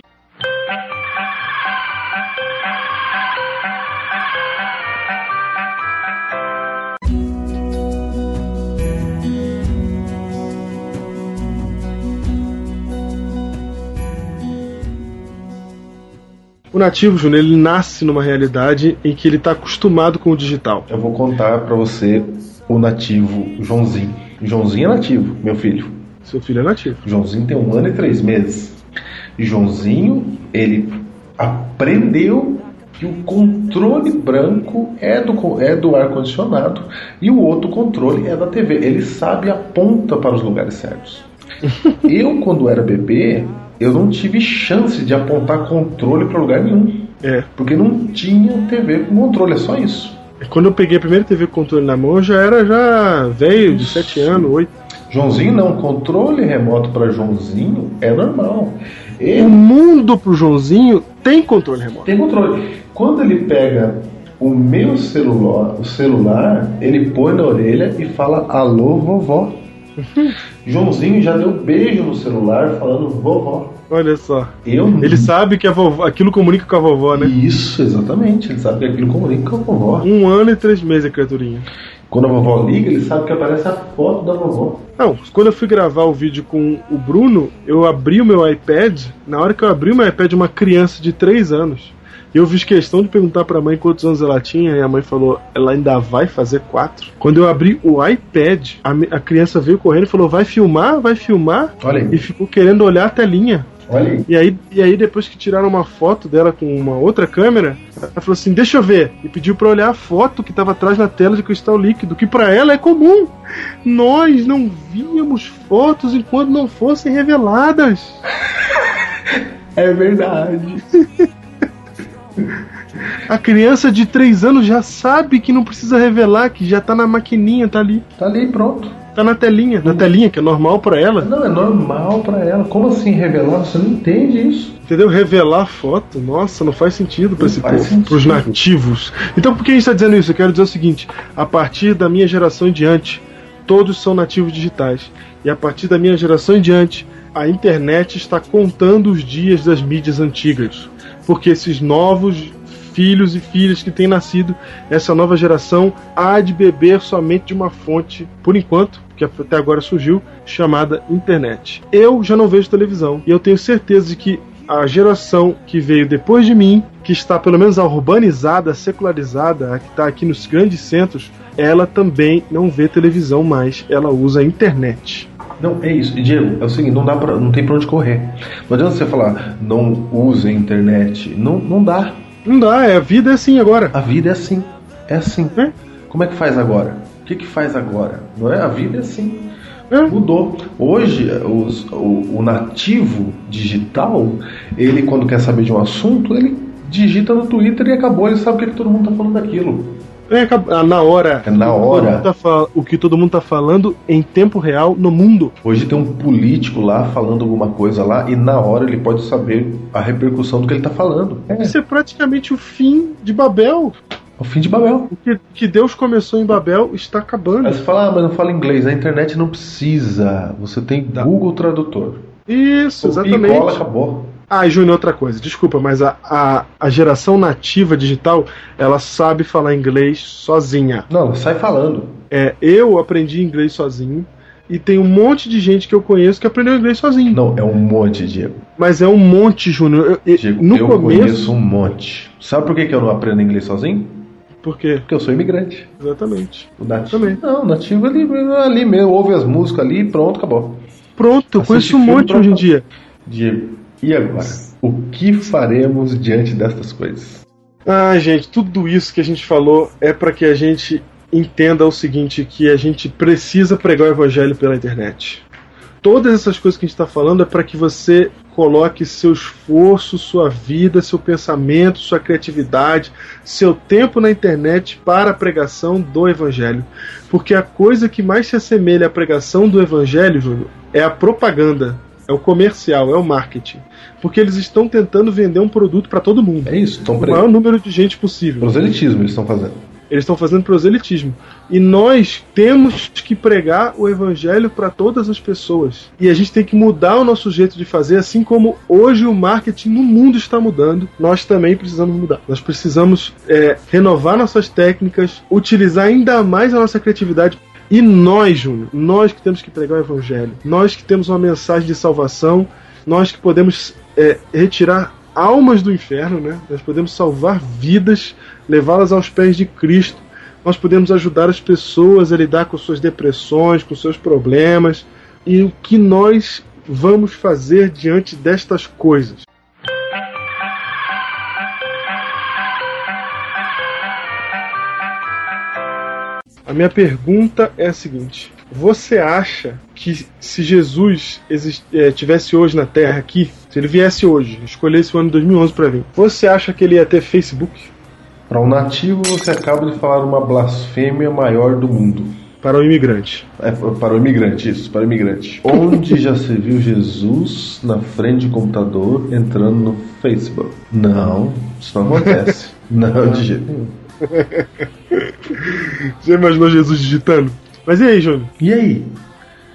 B: Nativo, Júnior, ele nasce numa realidade em que ele está acostumado com o digital.
C: Eu vou contar para você o nativo Joãozinho. Joãozinho é nativo, meu filho.
B: Seu filho é nativo.
C: Joãozinho tem um ano e três meses. Joãozinho, ele aprendeu que o controle branco é do, é do ar-condicionado e o outro controle é da TV. Ele sabe a ponta para os lugares certos. Eu, quando era bebê, eu não tive chance de apontar controle para lugar nenhum.
B: É.
C: Porque não tinha TV com controle, é só isso.
B: Quando eu peguei a primeira TV com controle na mão, já era já velho, de 7 anos, 8.
C: Joãozinho não, controle remoto para Joãozinho é normal.
B: Ele... O mundo pro Joãozinho tem controle remoto.
C: Tem controle. Quando ele pega o meu celular, o celular, ele põe na orelha e fala alô vovó. Joãozinho já deu beijo no celular falando vovó.
B: Olha só.
C: Eu
B: Ele sabe que a vovó, aquilo comunica com a vovó, né?
C: Isso, exatamente. Ele sabe que aquilo comunica com a vovó.
B: Um ano e três meses a criaturinha.
C: Quando a vovó liga, ele sabe que aparece a foto da vovó.
B: Não, quando eu fui gravar o vídeo com o Bruno, eu abri o meu iPad. Na hora que eu abri o meu iPad, uma criança de 3 anos eu fiz questão de perguntar pra mãe quantos anos ela tinha, e a mãe falou, ela ainda vai fazer quatro. Quando eu abri o iPad, a, a criança veio correndo e falou, vai filmar, vai filmar.
C: Olha aí.
B: E ficou querendo olhar a telinha.
C: Olha aí.
B: E aí, e aí, depois que tiraram uma foto dela com uma outra câmera, ela falou assim: Deixa eu ver. E pediu para olhar a foto que estava atrás na tela de cristal líquido, que para ela é comum. Nós não víamos fotos enquanto não fossem reveladas.
C: É verdade.
B: A criança de 3 anos já sabe que não precisa revelar, que já tá na maquininha, tá ali.
C: Tá ali, pronto.
B: Tá na telinha, na telinha, que é normal para ela.
C: Não, é normal para ela. Como assim revelar? Você não entende isso.
B: Entendeu? Revelar foto, nossa, não faz sentido para esse povo, pros nativos. Então por que a gente tá dizendo isso? Eu quero dizer o seguinte: a partir da minha geração em diante, todos são nativos digitais. E a partir da minha geração em diante, a internet está contando os dias das mídias antigas porque esses novos filhos e filhas que têm nascido, essa nova geração há de beber somente de uma fonte, por enquanto, que até agora surgiu, chamada internet. Eu já não vejo televisão e eu tenho certeza de que a geração que veio depois de mim, que está pelo menos urbanizada, secularizada, a que está aqui nos grandes centros, ela também não vê televisão mais, ela usa a internet.
C: Não, é isso. Diego, é o seguinte, não, dá pra, não tem pra onde correr. Não adianta você falar, não use a internet. Não, não dá.
B: Não dá, é, a vida é assim agora.
C: A vida é assim. É assim. É? Como é que faz agora? O que, que faz agora? Não é? A vida é assim. É. Mudou. Hoje, os, o, o, nativo digital, ele quando quer saber de um assunto, ele digita no Twitter e acabou, ele sabe o que, que todo mundo está falando daquilo.
B: É, na hora.
C: É na hora.
B: Tá o que todo mundo tá falando em tempo real no mundo.
C: Hoje tem um político lá falando alguma coisa lá e na hora ele pode saber a repercussão do que ele tá falando.
B: É. Isso é praticamente o fim de Babel.
C: O fim de Babel.
B: O que, que Deus começou em Babel está acabando.
C: Aí você fala, ah, mas não fala inglês. A internet não precisa. Você tem Google Tradutor.
B: Isso, exatamente.
C: E cola, acabou.
B: Ah, Júnior, outra coisa, desculpa, mas a, a, a geração nativa digital, ela sabe falar inglês sozinha.
P: Não, sai falando.
B: É, eu aprendi inglês sozinho e tem um monte de gente que eu conheço que aprendeu inglês sozinho.
P: Não, é um monte, Diego.
B: Mas é um monte, Júnior. Eu-
P: Diego,
B: no
P: eu
B: começo.
P: conheço um monte. Sabe por que, que eu não aprendo inglês sozinho?
B: Por quê?
P: Porque eu sou imigrante.
B: Exatamente.
P: O nativo. Não, o nativo ali, ali mesmo, ouve as músicas ali e pronto, acabou.
B: Pronto, eu
P: Assiste
B: conheço um monte hoje em dia.
P: Diego, e agora? O que faremos diante destas coisas?
B: Ah, gente, tudo isso que a gente falou é para que a gente entenda o seguinte, que a gente precisa pregar o evangelho pela internet. Todas essas coisas que a gente está falando é para que você coloque seu esforço, sua vida, seu pensamento, sua criatividade, seu tempo na internet para a pregação do evangelho. Porque a coisa que mais se assemelha à pregação do evangelho, Júnior, é a propaganda, é o comercial, é o marketing. Porque eles estão tentando vender um produto para todo mundo.
P: É isso, estão
B: o maior número de gente possível.
P: Proselitismo eles estão fazendo.
B: Eles estão fazendo proselitismo. E nós temos que pregar o evangelho para todas as pessoas. E a gente tem que mudar o nosso jeito de fazer, assim como hoje o marketing no mundo está mudando. Nós também precisamos mudar. Nós precisamos é, renovar nossas técnicas, utilizar ainda mais a nossa criatividade. E nós, Júnior, nós que temos que pregar o evangelho, nós que temos uma mensagem de salvação, nós que podemos é, retirar almas do inferno, né? Nós podemos salvar vidas, levá-las aos pés de Cristo. Nós podemos ajudar as pessoas a lidar com suas depressões, com seus problemas. E o que nós vamos fazer diante destas coisas? A minha pergunta é a seguinte: você acha que se Jesus exist, é, tivesse hoje na Terra aqui, se ele viesse hoje, escolhesse o ano 2011 para vir, você acha que ele ia ter Facebook?
P: Para um nativo, você acaba de falar uma blasfêmia maior do mundo.
B: Para o imigrante.
P: É, para o imigrante, isso, para o imigrante. Onde já se viu Jesus na frente do computador entrando no Facebook? Não, isso não acontece. não, de jeito nenhum.
B: Você imaginou Jesus digitando? Mas e aí, Júnior?
P: E aí?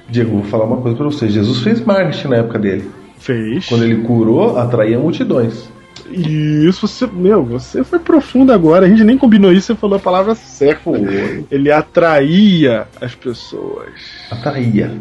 P: Diego, vou falar uma coisa pra você. Jesus fez marketing na época dele.
B: Fez.
P: Quando ele curou, atraía multidões.
B: Isso, você, meu, você foi profundo agora. A gente nem combinou isso, você falou a palavra certa. Ele atraía as pessoas.
P: Atraía.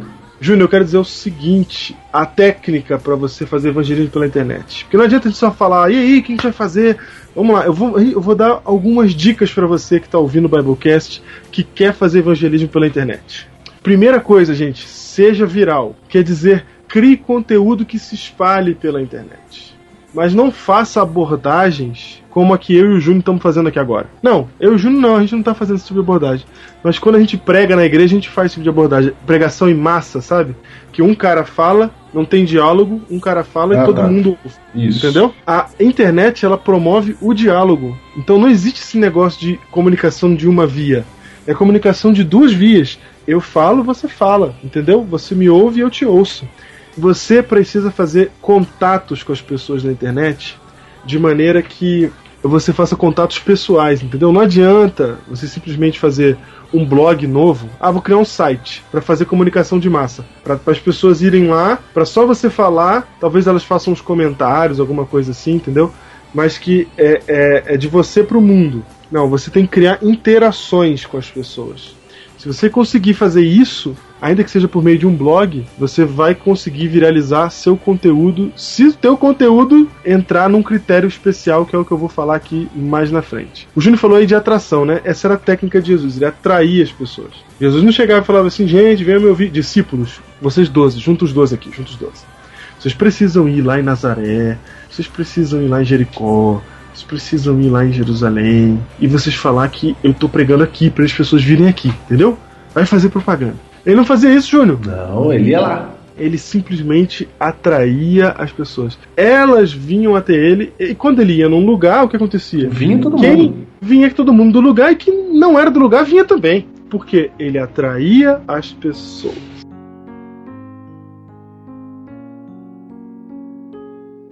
B: Júnior, eu quero dizer o seguinte: a técnica para você fazer evangelismo pela internet. Porque não adianta a gente só falar, e aí, o que a gente vai fazer? Vamos lá, eu vou, eu vou dar algumas dicas para você que está ouvindo o Biblecast que quer fazer evangelismo pela internet. Primeira coisa, gente, seja viral. Quer dizer, crie conteúdo que se espalhe pela internet. Mas não faça abordagens como a que eu e o Júnior estamos fazendo aqui agora. Não, eu e o Júnior não, a gente não está fazendo esse tipo de abordagem. Mas quando a gente prega na igreja, a gente faz esse tipo de abordagem. Pregação em massa, sabe? Que um cara fala, não tem diálogo, um cara fala
P: Ah,
B: e todo
P: tá.
B: mundo ouve.
P: Isso.
B: Entendeu? A internet, ela promove o diálogo. Então não existe esse negócio de comunicação de uma via. É comunicação de duas vias. Eu falo, você fala, entendeu? Você me ouve e eu te ouço. Você precisa fazer contatos com as pessoas na internet de maneira que você faça contatos pessoais, entendeu? Não adianta você simplesmente fazer um blog novo. Ah, vou criar um site para fazer comunicação de massa, para as pessoas irem lá, para só você falar, talvez elas façam uns comentários, alguma coisa assim, entendeu? Mas que é, é, é de você para o mundo. Não, você tem que criar interações com as pessoas. Se você conseguir fazer isso, ainda que seja por meio de um blog, você vai conseguir viralizar seu conteúdo, se o teu conteúdo entrar num critério especial, que é o que eu vou falar aqui mais na frente. O Júnior falou aí de atração, né? Essa era a técnica de Jesus, ele atraía as pessoas. Jesus não chegava e falava assim, gente, venha me ouvir, discípulos, vocês 12, juntos os 12 aqui, juntos os 12. Vocês precisam ir lá em Nazaré, vocês precisam ir lá em Jericó, vocês precisam ir lá em Jerusalém e vocês falar que eu tô pregando aqui para as pessoas virem aqui, entendeu? Vai fazer propaganda. Ele não fazia isso, Júnior.
P: Não, ele ia lá.
B: Ele simplesmente atraía as pessoas. Elas vinham até ele e quando ele ia num lugar, o que acontecia?
P: Vinha todo
B: Quem
P: mundo.
B: vinha todo mundo do lugar e que não era do lugar vinha também. Porque ele atraía as pessoas.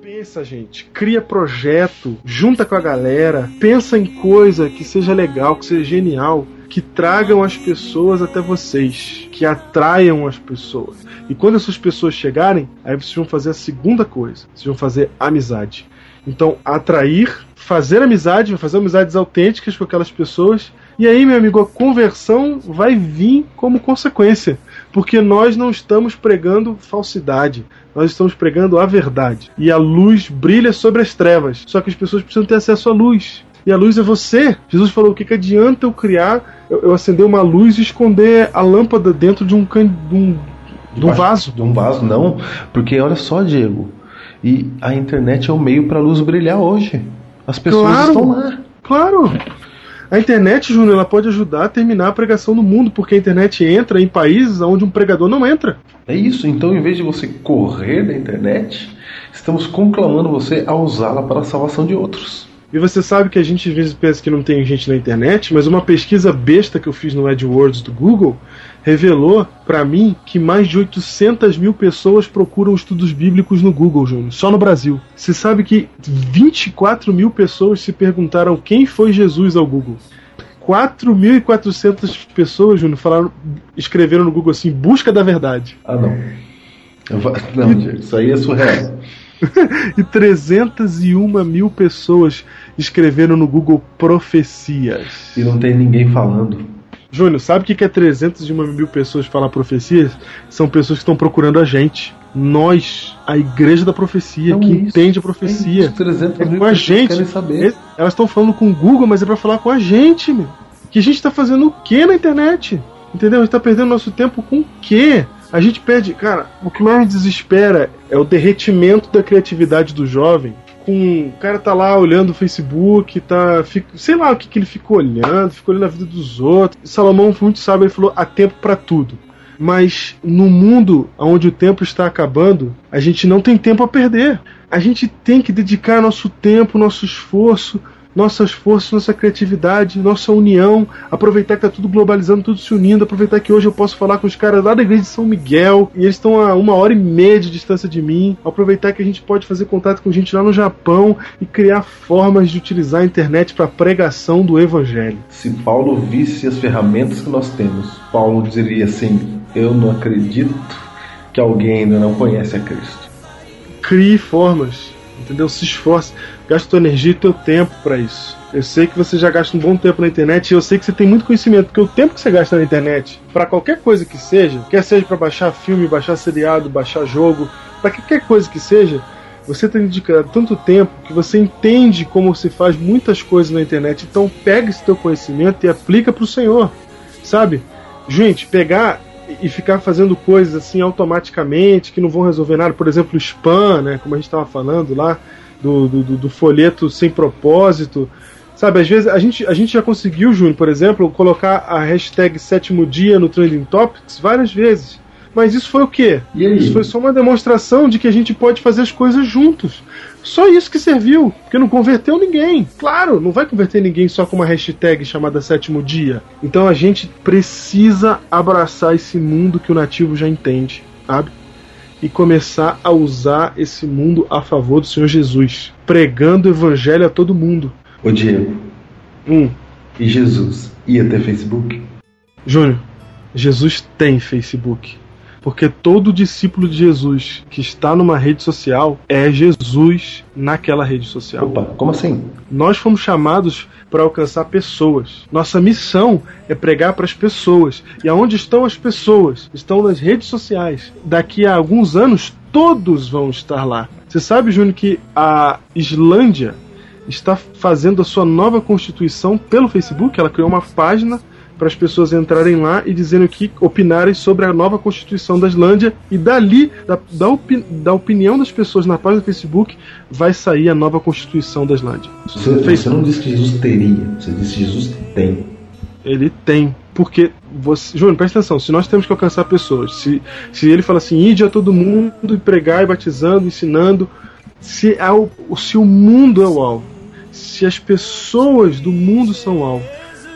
B: Pensa, gente, cria projeto, junta com a galera, pensa em coisa que seja legal, que seja genial, que tragam as pessoas até vocês, que atraiam as pessoas. E quando essas pessoas chegarem, aí vocês vão fazer a segunda coisa: vocês vão fazer amizade. Então, atrair, fazer amizade, fazer amizades autênticas com aquelas pessoas. E aí, meu amigo, a conversão vai vir como consequência. Porque nós não estamos pregando falsidade, nós estamos pregando a verdade. E a luz brilha sobre as trevas. Só que as pessoas precisam ter acesso à luz. E a luz é você. Jesus falou: o que, que adianta eu criar, eu, eu acender uma luz e esconder a lâmpada dentro de um, can, de um, de um vaso?
P: De um vaso, não. Porque olha só, Diego. E a internet é o meio para a luz brilhar hoje. As pessoas
B: claro,
P: estão lá.
B: Claro. A internet, Júnior, ela pode ajudar a terminar a pregação no mundo, porque a internet entra em países onde um pregador não entra.
P: É isso. Então, em vez de você correr da internet, estamos conclamando você a usá-la para a salvação de outros.
B: E você sabe que a gente às vezes pensa que não tem gente na internet, mas uma pesquisa besta que eu fiz no AdWords do Google revelou para mim que mais de 800 mil pessoas procuram estudos bíblicos no Google, Júnior, só no Brasil. Você sabe que 24 mil pessoas se perguntaram quem foi Jesus ao Google. 4.400 pessoas, Júnior, falaram, escreveram no Google assim, busca da verdade.
P: Ah, não. Não, isso aí é surreal.
B: e 301 mil pessoas escreveram no Google profecias.
P: E não tem ninguém falando.
B: Júnior, sabe o que é 301 mil pessoas falar profecias? São pessoas que estão procurando a gente. Nós, a igreja da profecia, que
P: isso,
B: entende a profecia.
P: É, isso, 300
B: é
P: mil
B: com a gente.
P: querem saber.
B: Elas estão falando com o Google, mas é para falar com a gente, meu. Que a gente tá fazendo o que na internet? Entendeu? A gente tá perdendo nosso tempo com o quê? A gente perde. Cara, o que mais desespera é o derretimento da criatividade do jovem. Com o cara tá lá olhando o Facebook, tá. Fica, sei lá o que, que ele ficou olhando, ficou olhando a vida dos outros. Salomão muito sabe, ele falou: há tempo para tudo. Mas no mundo onde o tempo está acabando, a gente não tem tempo a perder. A gente tem que dedicar nosso tempo, nosso esforço, nossas forças, nossa criatividade, nossa união, aproveitar que tá tudo globalizando, tudo se unindo, aproveitar que hoje eu posso falar com os caras lá da igreja de São Miguel e eles estão a uma hora e meia de distância de mim, aproveitar que a gente pode fazer contato com gente lá no Japão e criar formas de utilizar a internet para pregação do evangelho.
P: Se Paulo visse as ferramentas que nós temos, Paulo diria assim: Eu não acredito que alguém ainda não conhece a Cristo.
B: Crie formas, entendeu? Se esforce, gaste tua energia e teu tempo para isso. Eu sei que você já gasta um bom tempo na internet e eu sei que você tem muito conhecimento, porque o tempo que você gasta na internet, para qualquer coisa que seja, quer seja para baixar filme, baixar seriado, baixar jogo, para qualquer coisa que seja, você tem dedicado tanto tempo que você entende como se faz muitas coisas na internet. Então pega esse teu conhecimento e aplica para o Senhor, sabe? Gente, pegar e ficar fazendo coisas assim automaticamente que não vão resolver nada, por exemplo, spam, né? Como a gente estava falando lá do, do, do folheto sem propósito. Sabe, às vezes a gente, a gente já conseguiu, Júnior, por exemplo, colocar a hashtag sétimo dia no Trending Topics várias vezes. Mas isso foi o quê? Isso foi só uma demonstração de que a gente pode fazer as coisas juntos. Só isso que serviu, porque não converteu ninguém. Claro, não vai converter ninguém só com uma hashtag chamada sétimo dia. Então a gente precisa abraçar esse mundo que o nativo já entende, sabe? e começar a usar esse mundo a favor do Senhor Jesus, pregando o evangelho a todo mundo.
P: Ô Diego.
B: Hum.
P: E Jesus ia ter Facebook?
B: Júnior, Jesus tem Facebook. Porque todo discípulo de Jesus que está numa rede social é Jesus naquela rede social.
P: Opa, como assim?
B: Nós fomos chamados para alcançar pessoas. Nossa missão é pregar para as pessoas. E aonde estão as pessoas? Estão nas redes sociais. Daqui a alguns anos, todos vão estar lá. Você sabe, Júnior, que a Islândia está fazendo a sua nova constituição pelo Facebook? Ela criou uma página para as pessoas entrarem lá e dizendo que opinarem sobre a nova Constituição da Islândia e dali, da, da, opi da opinião das pessoas na página do Facebook, vai sair a nova Constituição da Islândia.
P: Você, você não disse que Jesus teria, você disse que Jesus tem.
B: Ele tem. Porque você. Júnior, presta atenção, se nós temos que alcançar pessoas, se, se ele fala assim, ide a todo mundo e pregar e batizando, ensinando, se, é o, se o mundo é o alvo, se as pessoas do mundo são o alvo,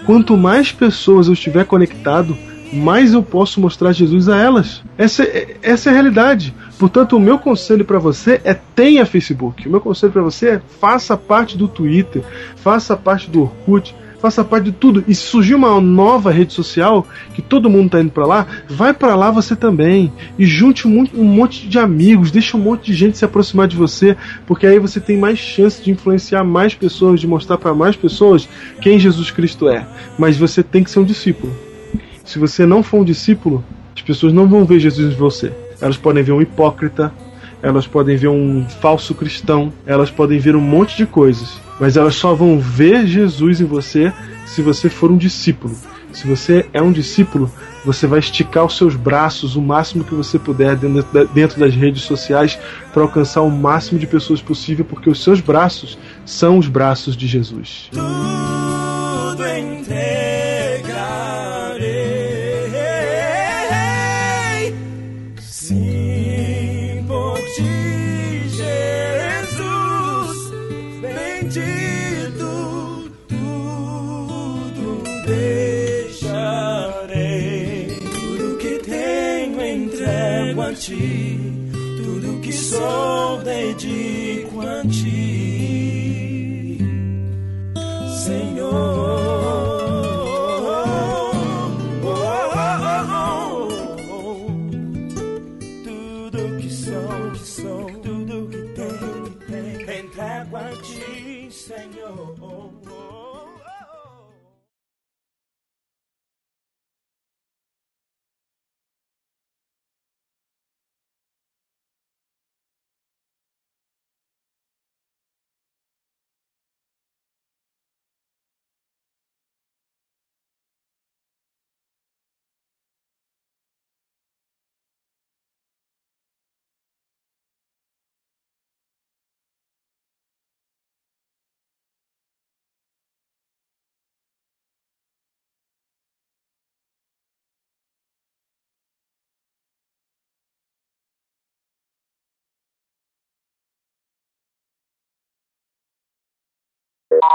B: quanto mais pessoas eu estiver conectado, mais eu posso mostrar Jesus a elas. Essa, é, essa é a realidade. Portanto, o meu conselho para você é tenha Facebook. O meu conselho para você é faça parte do Twitter, faça parte do Orkut, faça parte de tudo. E se surgir uma nova rede social, que todo mundo tá indo para lá, vai para lá você também. E junte um, um monte de amigos, deixa um monte de gente se aproximar de você, porque aí você tem mais chance de influenciar mais pessoas, de mostrar para mais pessoas quem Jesus Cristo é. Mas você tem que ser um discípulo. Se você não for um discípulo, as pessoas não vão ver Jesus em você. Elas podem ver um hipócrita, elas podem ver um falso cristão, elas podem ver um monte de coisas, mas elas só vão ver Jesus em você se você for um discípulo. Se você é um discípulo, você vai esticar os seus braços o máximo que você puder dentro das redes sociais para alcançar o máximo de pessoas possível, porque os seus braços são os braços de Jesus.
O: Tudo entregarei.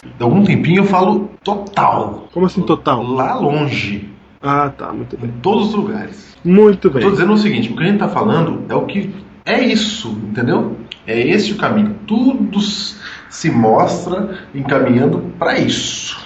C: De algum tempinho eu falo total.
B: Como assim total?
C: Lá longe.
B: Ah, tá, muito bem.
C: Em todos os lugares.
B: Muito bem.
C: Tô dizendo o seguinte, o que a gente tá falando é o que é isso, entendeu? É esse o caminho. Tudo se mostra encaminhando para isso.